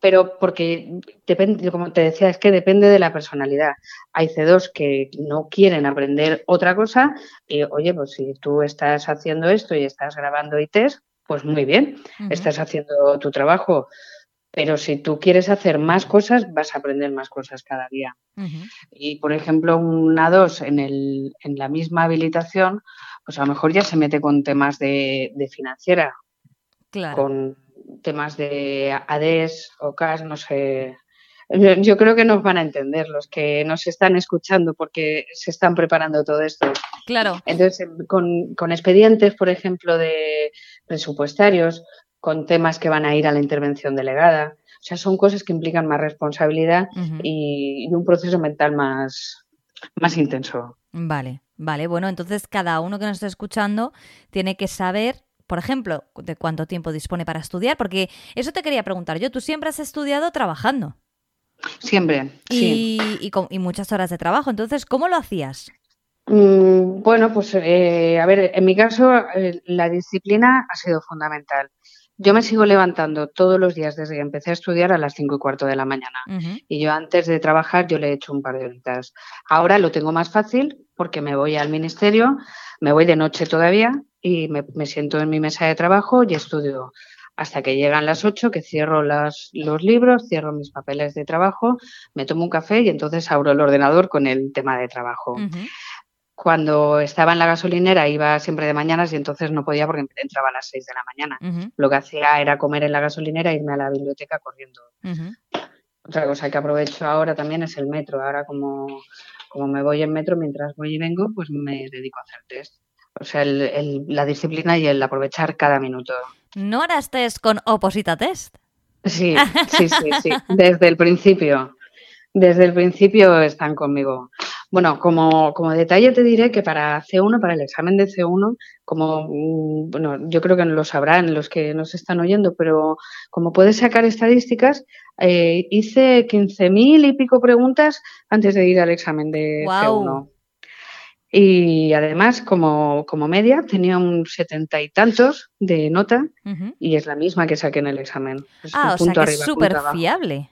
[SPEAKER 2] Pero porque depende, como te decía, es que depende de la personalidad. Hay C2 que no quieren aprender otra cosa y, oye, pues si tú estás haciendo esto y estás grabando ITs, pues muy bien, estás haciendo tu trabajo pero si tú quieres hacer más cosas, vas a aprender más cosas cada día. Y, por ejemplo, una dos en, el, en la misma habilitación, pues a lo mejor ya se mete con temas de, financiera, con temas de ADES o CAS, no sé. Yo creo que nos van a entender los que nos están escuchando porque se están preparando todo esto.
[SPEAKER 1] Claro.
[SPEAKER 2] Entonces, con, con expedientes, por ejemplo, de presupuestarios, con temas que van a ir a la intervención delegada. O sea, son cosas que implican más responsabilidad y, un proceso mental más, más intenso.
[SPEAKER 1] Vale, vale. Bueno, entonces cada uno que nos está escuchando tiene que saber, por ejemplo, de cuánto tiempo dispone para estudiar, porque eso te quería preguntar yo. ¿Tú siempre has estudiado trabajando?
[SPEAKER 2] Siempre.
[SPEAKER 1] Y, y, muchas horas de trabajo. Entonces, ¿cómo lo hacías?
[SPEAKER 2] Mm, bueno, pues eh, a ver, en mi caso eh, la disciplina ha sido fundamental. Yo me sigo levantando todos los días desde que empecé a estudiar a las cinco y cuarto de la mañana. Y yo antes de trabajar yo le he hecho un par de horitas. Ahora lo tengo más fácil porque me voy al ministerio, me voy de noche todavía y me, siento en mi mesa de trabajo y estudio hasta que llegan las ocho, que cierro las, los libros, cierro mis papeles de trabajo, me tomo un café y entonces abro el ordenador con el tema de trabajo cuando estaba en la gasolinera iba siempre de mañanas y entonces no podía porque entraba a las 6 de la mañana. Lo que hacía era comer en la gasolinera e irme a la biblioteca corriendo. Otra cosa que aprovecho ahora también es el metro. Ahora como, como me voy en metro mientras voy y vengo, pues me dedico a hacer test. O sea, el, la disciplina y el aprovechar cada minuto.
[SPEAKER 1] ¿No harás test con Oposita Test?
[SPEAKER 2] Sí, sí, sí, sí. Desde el principio. Desde el principio están conmigo. Bueno, como, como detalle te diré que para C1, para el examen de C1, como, mm, bueno, yo creo que lo sabrán los que nos están oyendo, pero como puedes sacar estadísticas, eh, hice 15.000 y pico preguntas antes de ir al examen de C1. Y además, como, como media, tenía un setenta y tantos de nota y es la misma que saqué en el examen.
[SPEAKER 1] ah, o sea que es súper fiable.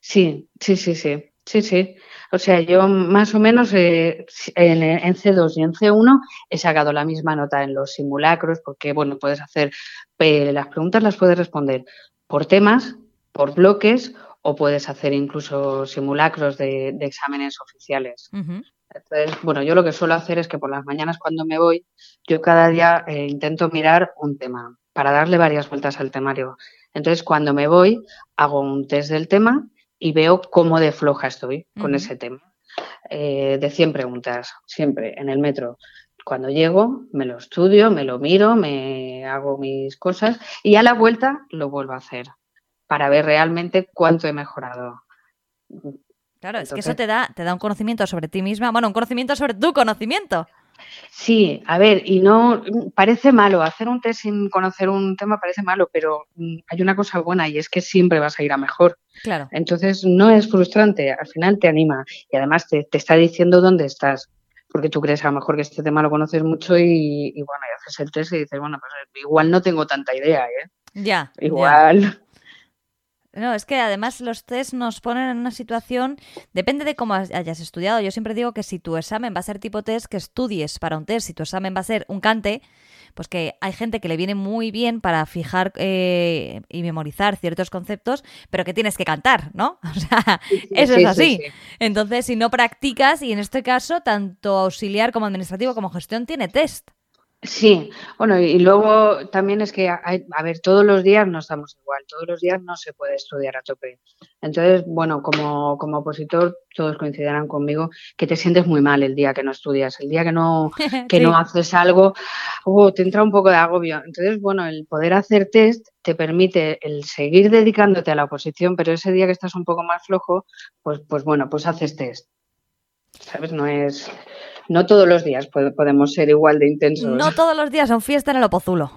[SPEAKER 2] Sí, sí, sí, sí. Sí, sí. O sea, yo más o menos eh, en, C2 y en C1 he sacado la misma nota en los simulacros porque, bueno, puedes hacer, las preguntas las puedes responder por temas, por bloques o puedes hacer incluso simulacros de, exámenes oficiales. Entonces, bueno, yo lo que suelo hacer es que por las mañanas cuando me voy, yo cada día eh, intento mirar un tema para darle varias vueltas al temario. Entonces, cuando me voy, hago un test del tema y veo cómo de floja estoy con ese tema. Eh, de 100 preguntas, siempre en el metro. Cuando llego, me lo estudio, me lo miro, me hago mis cosas y a la vuelta lo vuelvo a hacer para ver realmente cuánto he mejorado.
[SPEAKER 1] Claro, es que eso te da, te da un conocimiento sobre ti misma, bueno, un conocimiento sobre tu conocimiento.
[SPEAKER 2] Sí, a ver, y no parece malo, hacer un test sin conocer un tema parece malo, pero mm, hay una cosa buena y es que siempre vas a ir a mejor.
[SPEAKER 1] Claro.
[SPEAKER 2] Entonces no es frustrante, al final te anima y además te, está diciendo dónde estás, porque tú crees a lo mejor que este tema lo conoces mucho y, bueno, y haces el test y dices, bueno, pues igual no tengo tanta idea, ¿eh?
[SPEAKER 1] Ya.
[SPEAKER 2] Igual.
[SPEAKER 1] No, es que además los test nos ponen en una situación, depende de cómo hayas estudiado. Yo siempre digo que si tu examen va a ser tipo test, que estudies para un test. Si tu examen va a ser un cante, pues que hay gente que le viene muy bien para fijar eh, y memorizar ciertos conceptos, pero que tienes que cantar, ¿no? O sea, eso es así. Entonces, si no practicas, y en este caso, tanto auxiliar como administrativo como gestión tiene test.
[SPEAKER 2] Sí, bueno, y luego también es que, a ver, todos los días no estamos igual, todos los días no se puede estudiar a tope. Entonces, bueno, como, como opositor, todos coincidirán conmigo que te sientes muy mal el día que no estudias, el día que no, que no haces algo, oh, te entra un poco de agobio. Entonces, bueno, el poder hacer test te permite el seguir dedicándote a la oposición, pero ese día que estás un poco más flojo, pues, pues bueno, pues haces test. ¿Sabes? No es no todos los días podemos ser igual de intensos.
[SPEAKER 1] No todos los días son fiesta en el Opozulo.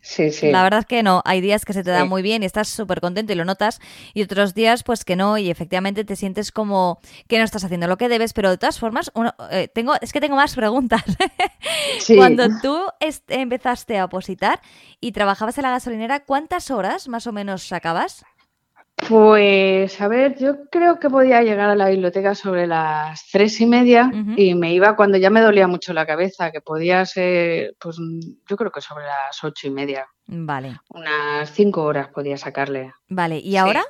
[SPEAKER 2] Sí, sí.
[SPEAKER 1] La verdad es que no. Hay días que se te da muy bien y estás súper contento y lo notas. Y otros días, pues que no. Y efectivamente te sientes como que no estás haciendo lo que debes. Pero de todas formas, eh, tengo, es que tengo más preguntas. Cuando tú empezaste a opositar y trabajabas en la gasolinera, ¿cuántas horas más o menos sacabas?
[SPEAKER 2] Pues, a ver, yo creo que podía llegar a la biblioteca sobre las tres y media y me iba cuando ya me dolía mucho la cabeza, que podía ser, pues yo creo que sobre las ocho y media.
[SPEAKER 1] Vale.
[SPEAKER 2] Unas cinco horas podía sacarle.
[SPEAKER 1] Vale, ¿y ahora?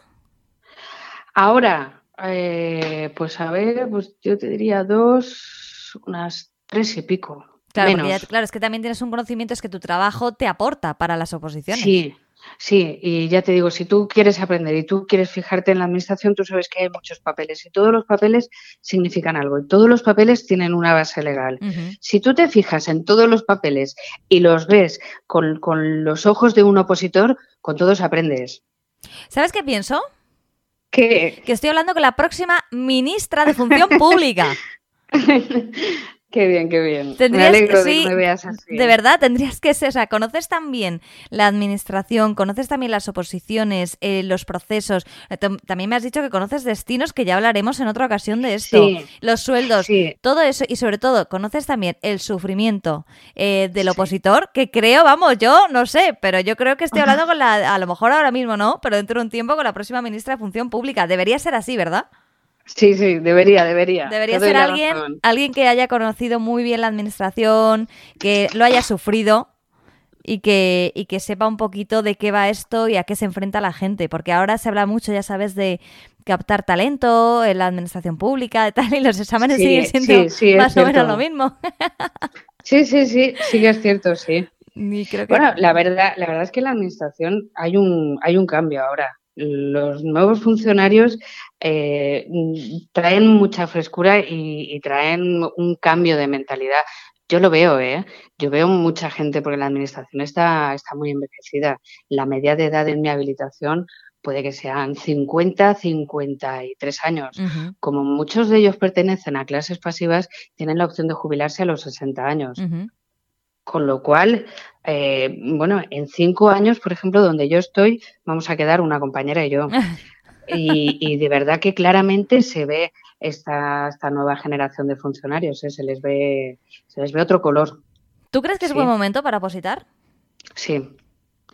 [SPEAKER 2] Ahora, eh, pues a ver, pues yo te diría dos, unas tres y pico.
[SPEAKER 1] Claro, claro, es que también tienes un conocimiento, es que tu trabajo te aporta para las oposiciones.
[SPEAKER 2] Sí, Sí, y ya te digo, si tú quieres aprender y tú quieres fijarte en la administración, tú sabes que hay muchos papeles y todos los papeles significan algo y todos los papeles tienen una base legal. Si tú te fijas en todos los papeles y los ves con, con los ojos de un opositor, con todos aprendes.
[SPEAKER 1] ¿Sabes qué pienso?
[SPEAKER 2] Que
[SPEAKER 1] estoy hablando con la próxima ministra de Función Pública.
[SPEAKER 2] Qué bien, qué bien.
[SPEAKER 1] me
[SPEAKER 2] alegro de que me veas así.
[SPEAKER 1] De verdad, tendrías que ser, o sea, conoces también la administración, conoces también las oposiciones, eh, los procesos. Eh, también me has dicho que conoces destinos, que ya hablaremos en otra ocasión de esto. los sueldos, todo eso. Y sobre todo, conoces también el sufrimiento eh, del opositor, que creo, vamos, yo no sé, pero yo creo que estoy hablando con la, a lo mejor ahora mismo no, pero dentro de un tiempo con la próxima ministra de Función Pública. Debería ser así, ¿verdad?
[SPEAKER 2] Sí, sí, debería, debería.
[SPEAKER 1] Debería ser alguien, alguien que haya conocido muy bien la administración, que lo haya sufrido y que, y que sepa un poquito de qué va esto y a qué se enfrenta la gente. Porque ahora se habla mucho, ya sabes, de captar talento en la administración pública y tal, y los exámenes siguen siendo más o menos lo mismo.
[SPEAKER 2] sí, sí, sí, sí que es cierto, sí. Bueno, la verdad, la verdad es que en la administración hay un, hay un cambio ahora los nuevos funcionarios eh, traen mucha frescura y, traen un cambio de mentalidad. Yo lo veo, ¿eh? Yo veo mucha gente, porque la administración está, está muy envejecida. La media de edad en mi habilitación puede que sean 50, 53 años. Como muchos de ellos pertenecen a clases pasivas, tienen la opción de jubilarse a los 60 años. Con lo cual, eh, bueno, en cinco años, por ejemplo, donde yo estoy, vamos a quedar una compañera y yo. Y, de verdad que claramente se ve esta, esta nueva generación de funcionarios, ¿eh? se, les ve, se les ve otro color.
[SPEAKER 1] ¿Tú crees que es buen momento para opositar?
[SPEAKER 2] Sí,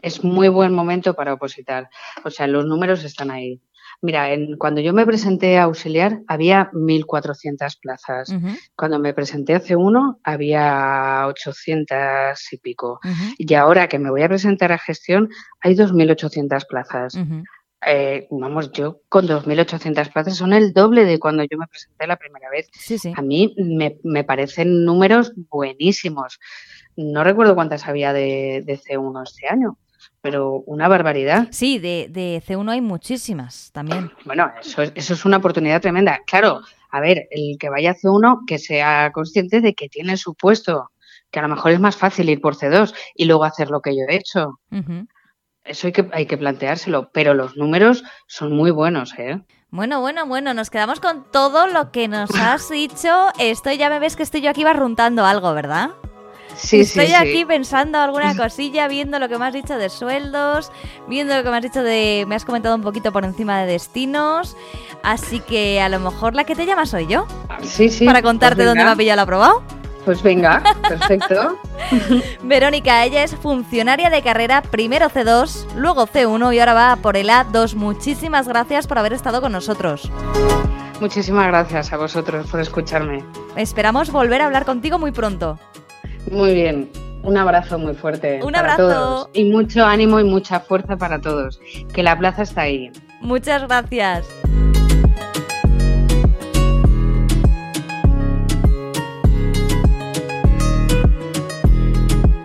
[SPEAKER 2] es muy buen momento para opositar. O sea, los números están ahí. Mira, en, cuando yo me presenté a auxiliar había 1.400 plazas. Cuando me presenté a C1 había 800 y pico. Y ahora que me voy a presentar a gestión hay 2.800 plazas. Eh, vamos, yo con 2.800 plazas son el doble de cuando yo me presenté la primera vez. A mí me, me, parecen números buenísimos. No recuerdo cuántas había de, de C1 este año pero una barbaridad.
[SPEAKER 1] Sí, de, de C1 hay muchísimas también.
[SPEAKER 2] Bueno, eso es, eso es una oportunidad tremenda. Claro, a ver, el que vaya a C1 que sea consciente de que tiene su puesto, que a lo mejor es más fácil ir por C2 y luego hacer lo que yo he hecho. Eso hay que, hay que planteárselo, pero los números son muy buenos, ¿eh?
[SPEAKER 1] Bueno, bueno, bueno, nos quedamos con todo lo que nos has dicho. Esto ya me ves que estoy yo aquí barruntando algo, ¿verdad? Estoy aquí pensando alguna cosilla, viendo lo que me has dicho de sueldos, viendo lo que me has dicho de. Me has comentado un poquito por encima de destinos. Así que a lo mejor la que te llama soy yo.
[SPEAKER 2] Sí, sí.
[SPEAKER 1] Para contarte pues dónde me ha pillado la aprobado.
[SPEAKER 2] Pues venga, perfecto.
[SPEAKER 1] Verónica, ella es funcionaria de carrera, primero C2, luego C1 y ahora va por el A2. Muchísimas gracias por haber estado con nosotros.
[SPEAKER 2] Muchísimas gracias a vosotros por escucharme.
[SPEAKER 1] Esperamos volver a hablar contigo muy pronto.
[SPEAKER 2] Muy bien. Un abrazo muy fuerte.
[SPEAKER 1] Un
[SPEAKER 2] para
[SPEAKER 1] abrazo.
[SPEAKER 2] Todos. Y mucho ánimo y mucha fuerza para todos. Que la plaza está ahí.
[SPEAKER 1] Muchas gracias.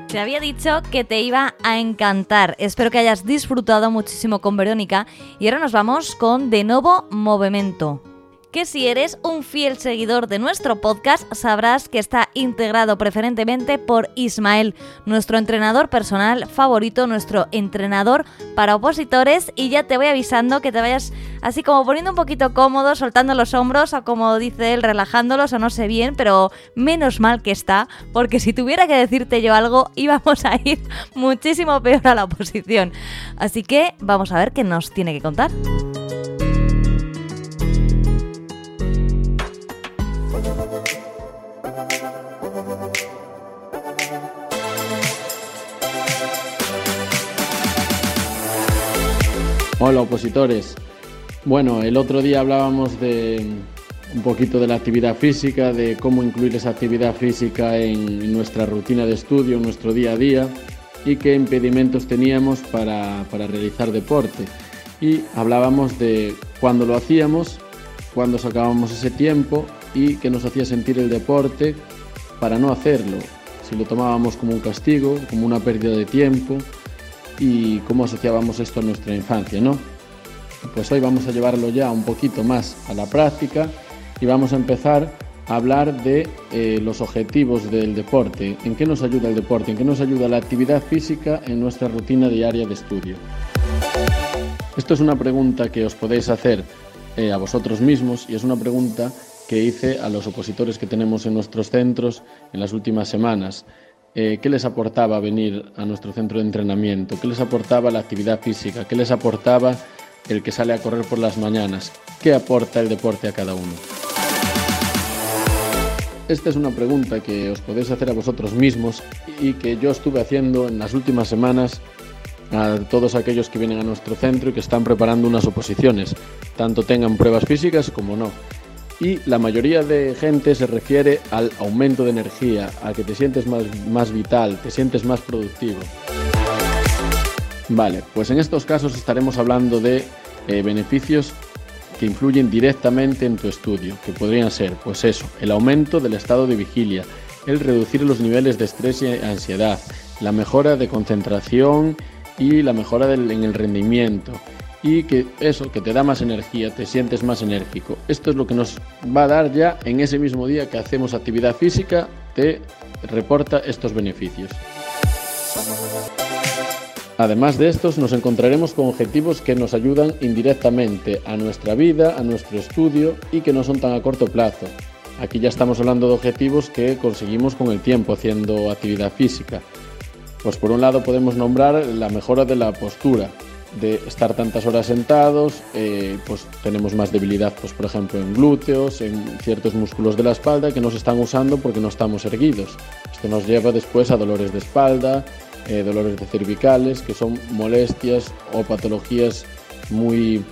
[SPEAKER 1] Te había dicho que te iba a encantar. Espero que hayas disfrutado muchísimo con Verónica. Y ahora nos vamos con De Nuevo Movimento que si eres un fiel seguidor de nuestro podcast sabrás que está integrado preferentemente por Ismael, nuestro entrenador personal favorito, nuestro entrenador para opositores y ya te voy avisando que te vayas así como poniendo un poquito cómodo, soltando los hombros o como dice él, relajándolos o no sé bien, pero menos mal que está, porque si tuviera que decirte yo algo íbamos a ir muchísimo peor a la oposición. Así que vamos a ver qué nos tiene que contar.
[SPEAKER 3] Hola opositores. Bueno, el otro día hablábamos de un poquito de la actividad física, de cómo incluir esa actividad física en nuestra rutina de estudio, en nuestro día a día y qué impedimentos teníamos para, realizar deporte. Y hablábamos de cuándo lo hacíamos, cuándo sacábamos ese tiempo y qué nos hacía sentir el deporte para no hacerlo. Si lo tomábamos como un castigo, como una pérdida de tiempo y cómo asociábamos esto a nuestra infancia, ¿no? Pues hoy vamos a llevarlo ya un poquito más a la práctica y vamos a empezar a hablar de eh, los objetivos del deporte, en qué nos ayuda el deporte, en qué nos ayuda la actividad física en nuestra rutina diaria de estudio. Esto es una pregunta que os podéis hacer eh, a vosotros mismos y es una pregunta que hice a los opositores que tenemos en nuestros centros en las últimas semanas. Eh, ¿Qué les aportaba venir a nuestro centro de entrenamiento? ¿Qué les aportaba la actividad física? ¿Qué les aportaba el que sale a correr por las mañanas? ¿Qué aporta el deporte a cada uno? Esta es una pregunta que os podéis hacer a vosotros mismos y que yo estuve haciendo en las últimas semanas a todos aquellos que vienen a nuestro centro y que están preparando unas oposiciones, tanto tengan pruebas físicas como no. Y la mayoría de gente se refiere al aumento de energía, a que te sientes más, más vital, te sientes más productivo. Vale, pues en estos casos estaremos hablando de eh, beneficios que influyen directamente en tu estudio, que podrían ser, pues eso, el aumento del estado de vigilia, el reducir los niveles de estrés y ansiedad, la mejora de concentración y la mejora en el rendimiento. Y que eso, que te da más energía, te sientes más enérgico. Esto es lo que nos va a dar ya en ese mismo día que hacemos actividad física, te reporta estos beneficios. Además de estos, nos encontraremos con objetivos que nos ayudan indirectamente a nuestra vida, a nuestro estudio y que no son tan a corto plazo. Aquí ya estamos hablando de objetivos que conseguimos con el tiempo haciendo actividad física. Pues por un lado podemos nombrar la mejora de la postura, de estar tantas horas sentados, eh, pues tenemos más debilidad, pues por ejemplo en glúteos, en ciertos músculos de la espalda que no están usando porque no estamos erguidos. Esto nos lleva después a dolores de espalda, eh, dolores de cervicales, que son molestias o patologías muy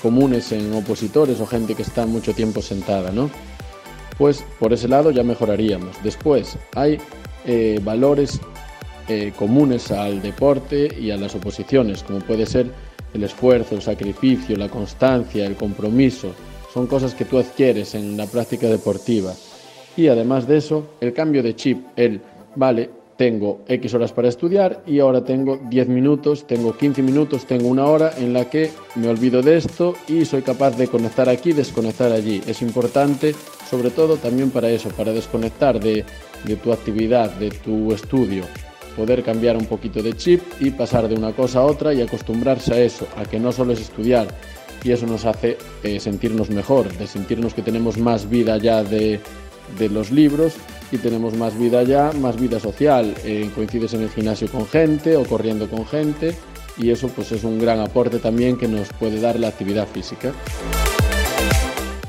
[SPEAKER 3] comunes en opositores o gente que está mucho tiempo sentada, ¿no? Pues por ese lado ya mejoraríamos. Después hay eh, valores eh, comunes al deporte y a las oposiciones, como puede ser el esfuerzo, el sacrificio, la constancia, el compromiso. Son cosas que tú adquieres en la práctica deportiva. Y además de eso, el cambio de chip, el, vale, tengo X horas para estudiar y ahora tengo 10 minutos, tengo 15 minutos, tengo una hora en la que me olvido de esto y soy capaz de conectar aquí, desconectar allí. Es importante, sobre todo también para eso, para desconectar de, de tu actividad, de tu estudio, poder cambiar un poquito de chip y pasar de una cosa a otra y acostumbrarse a eso, a que no solo es estudiar y eso nos hace eh, sentirnos mejor, de sentirnos que tenemos más vida ya de, de los libros y tenemos más vida ya, más vida social. Eh, coincides en el gimnasio con gente o corriendo con gente y eso pues es un gran aporte también que nos puede dar la actividad física.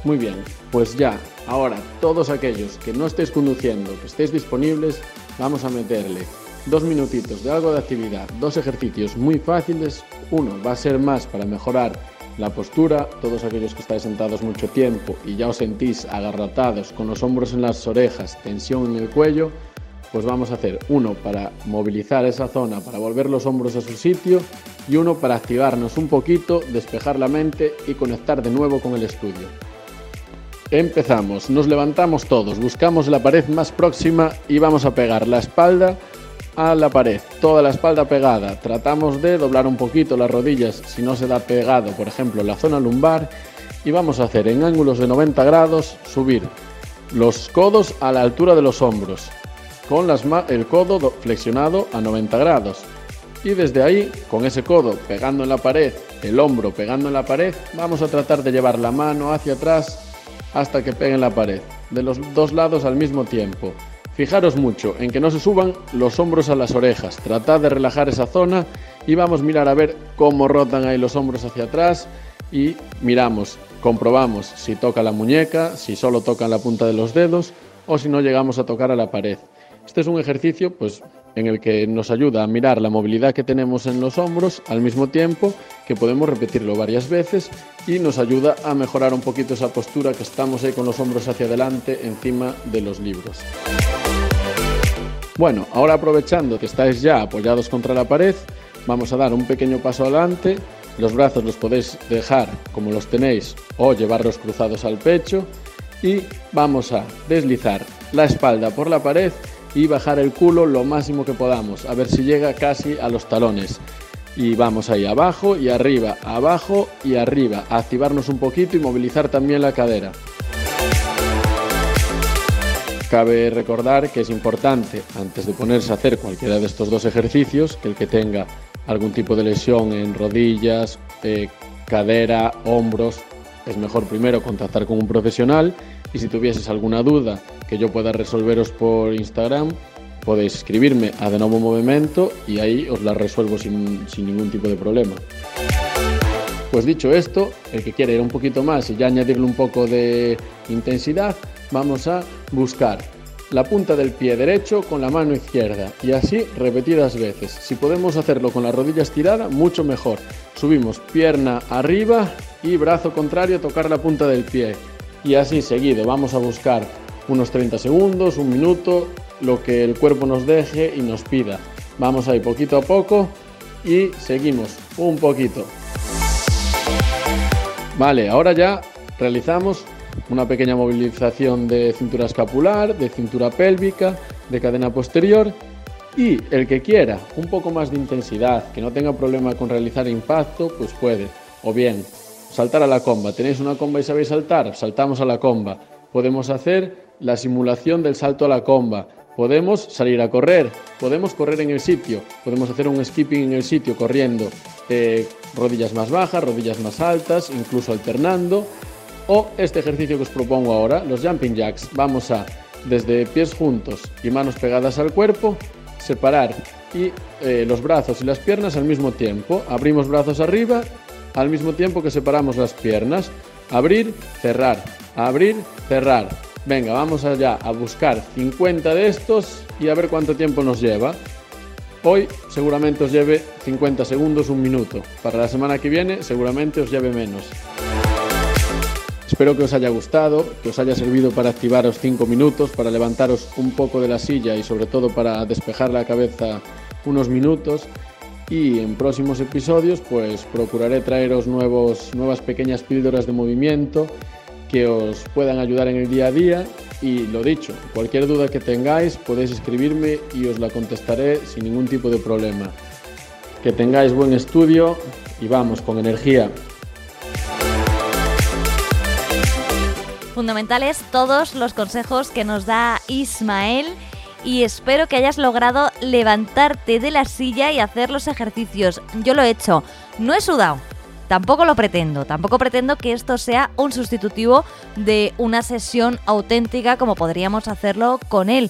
[SPEAKER 3] Muy bien, pues ya, ahora todos aquellos que no estéis conduciendo, que estéis disponibles, vamos a meterle dos minutitos de algo de actividad, dos ejercicios muy fáciles. Uno va a ser más para mejorar la postura, todos aquellos que estáis sentados mucho tiempo y ya os sentís agarratados con los hombros en las orejas, tensión en el cuello, pues vamos a hacer uno para movilizar esa zona, para volver los hombros a su sitio y uno para activarnos un poquito, despejar la mente y conectar de nuevo con el estudio. Empezamos, nos levantamos todos, buscamos la pared más próxima y vamos a pegar la espalda a la pared, toda la espalda pegada. Tratamos de doblar un poquito las rodillas si no se da pegado, por ejemplo, la zona lumbar. Y vamos a hacer en ángulos de 90 grados subir los codos a la altura de los hombros, con las el codo flexionado a 90 grados. Y desde ahí, con ese codo pegando en la pared, el hombro pegando en la pared, vamos a tratar de llevar la mano hacia atrás hasta que pegue en la pared, de los dos lados al mismo tiempo. Fijaros mucho en que no se suban los hombros a las orejas. Tratad de relajar esa zona y vamos a mirar a ver cómo rotan ahí los hombros hacia atrás y miramos, comprobamos si toca la muñeca, si solo toca la punta de los dedos o si no llegamos a tocar a la pared. Este es un ejercicio pues en el que nos ayuda a mirar la movilidad que tenemos en los hombros al mismo tiempo que podemos repetirlo varias veces y nos ayuda a mejorar un poquito esa postura que estamos ahí con los hombros hacia adelante encima de los libros. Bueno, ahora aprovechando que estáis ya apoyados contra la pared, vamos a dar un pequeño paso adelante. Los brazos los podéis dejar como los tenéis o llevarlos cruzados al pecho y vamos a deslizar la espalda por la pared y bajar el culo lo máximo que podamos, a ver si llega casi a los talones. y vamos ahí abajo y arriba, abajo y arriba, a activarnos un poquito y movilizar también la cadera. Cabe recordar que es importante, antes de ponerse a hacer cualquiera de estos dos ejercicios, que el que tenga algún tipo de lesión en rodillas, eh, cadera, hombros, es mejor primero contactar con un profesional y si tuvieses alguna duda que yo pueda resolveros por Instagram, podéis escribirme a De Nuevo Movimiento y ahí os la resuelvo sin, sin ningún tipo de problema. Pues dicho esto, el que quiere ir un poquito más y ya añadirle un poco de intensidad, vamos a buscar la punta del pie derecho con la mano izquierda y así repetidas veces. Si podemos hacerlo con la rodilla estirada, mucho mejor. Subimos pierna arriba y brazo contrario a tocar la punta del pie. Y así seguido, vamos a buscar unos 30 segundos, un minuto, lo que el cuerpo nos deje y nos pida. Vamos ahí poquito a poco y seguimos un poquito. Vale, ahora ya realizamos una pequeña movilización de cintura escapular, de cintura pélvica, de cadena posterior y el que quiera un poco más de intensidad, que no tenga problema con realizar impacto, pues puede. O bien, saltar a la comba. ¿Tenéis una comba y sabéis saltar? Saltamos a la comba. Podemos hacer la simulación del salto a la comba. Podemos salir a correr, podemos correr en el sitio, podemos hacer un skipping en el sitio corriendo eh, rodillas más bajas, rodillas más altas, incluso alternando o este ejercicio que os propongo ahora, los jumping jacks. Vamos a, desde pies juntos y manos pegadas al cuerpo, separar y eh, los brazos y las piernas al mismo tiempo. Abrimos brazos arriba al mismo tiempo que separamos las piernas. Abrir, cerrar, abrir, cerrar. Venga, vamos allá a buscar 50 de estos y a ver cuánto tiempo nos lleva. Hoy seguramente os lleve 50 segundos, un minuto. Para la semana que viene seguramente os lleve menos. Espero que os haya gustado, que os haya servido para activaros 5 minutos, para levantaros un poco de la silla y sobre todo para despejar la cabeza unos minutos. Y en próximos episodios pues procuraré traeros nuevos, nuevas pequeñas píldoras de movimiento que os puedan ayudar en el día a día. Y lo dicho, cualquier duda que tengáis podéis escribirme y os la contestaré sin ningún tipo de problema. Que tengáis buen estudio y vamos con energía.
[SPEAKER 1] Fundamentales todos los consejos que nos da Ismael y espero que hayas logrado levantarte de la silla y hacer los ejercicios. Yo lo he hecho, no he sudado. Tampoco lo pretendo, tampoco pretendo que esto sea un sustitutivo de una sesión auténtica como podríamos hacerlo con él.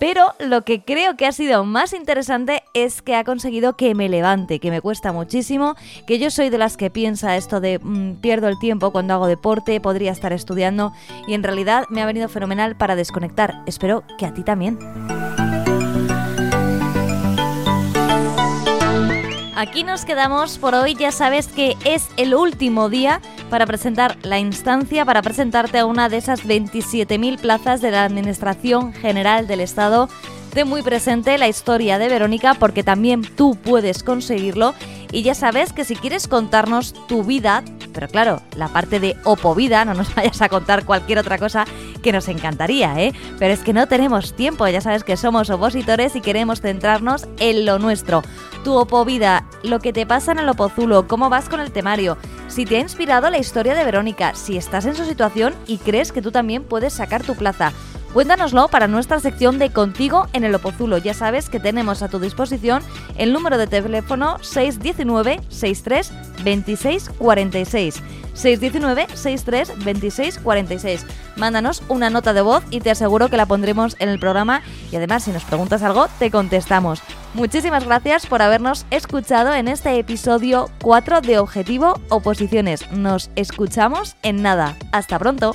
[SPEAKER 1] Pero lo que creo que ha sido más interesante es que ha conseguido que me levante, que me cuesta muchísimo, que yo soy de las que piensa esto de mm, pierdo el tiempo cuando hago deporte, podría estar estudiando y en realidad me ha venido fenomenal para desconectar. Espero que a ti también. Aquí nos quedamos por hoy, ya sabes que es el último día para presentar la instancia, para presentarte a una de esas 27.000 plazas de la Administración General del Estado. De muy presente la historia de Verónica porque también tú puedes conseguirlo y ya sabes que si quieres contarnos tu vida, pero claro, la parte de Opovida, no nos vayas a contar cualquier otra cosa que nos encantaría, ¿eh? Pero es que no tenemos tiempo, ya sabes que somos opositores y queremos centrarnos en lo nuestro. Tu Opovida, lo que te pasa en el Opozulo, cómo vas con el temario, si te ha inspirado la historia de Verónica, si estás en su situación y crees que tú también puedes sacar tu plaza. Cuéntanoslo para nuestra sección de Contigo en el Opozulo. Ya sabes que tenemos a tu disposición el número de teléfono 619 63 26 46. 619 63 26 46. Mándanos una nota de voz y te aseguro que la pondremos en el programa y además si nos preguntas algo te contestamos. Muchísimas gracias por habernos escuchado en este episodio 4 de Objetivo Oposiciones. Nos escuchamos en nada. Hasta pronto.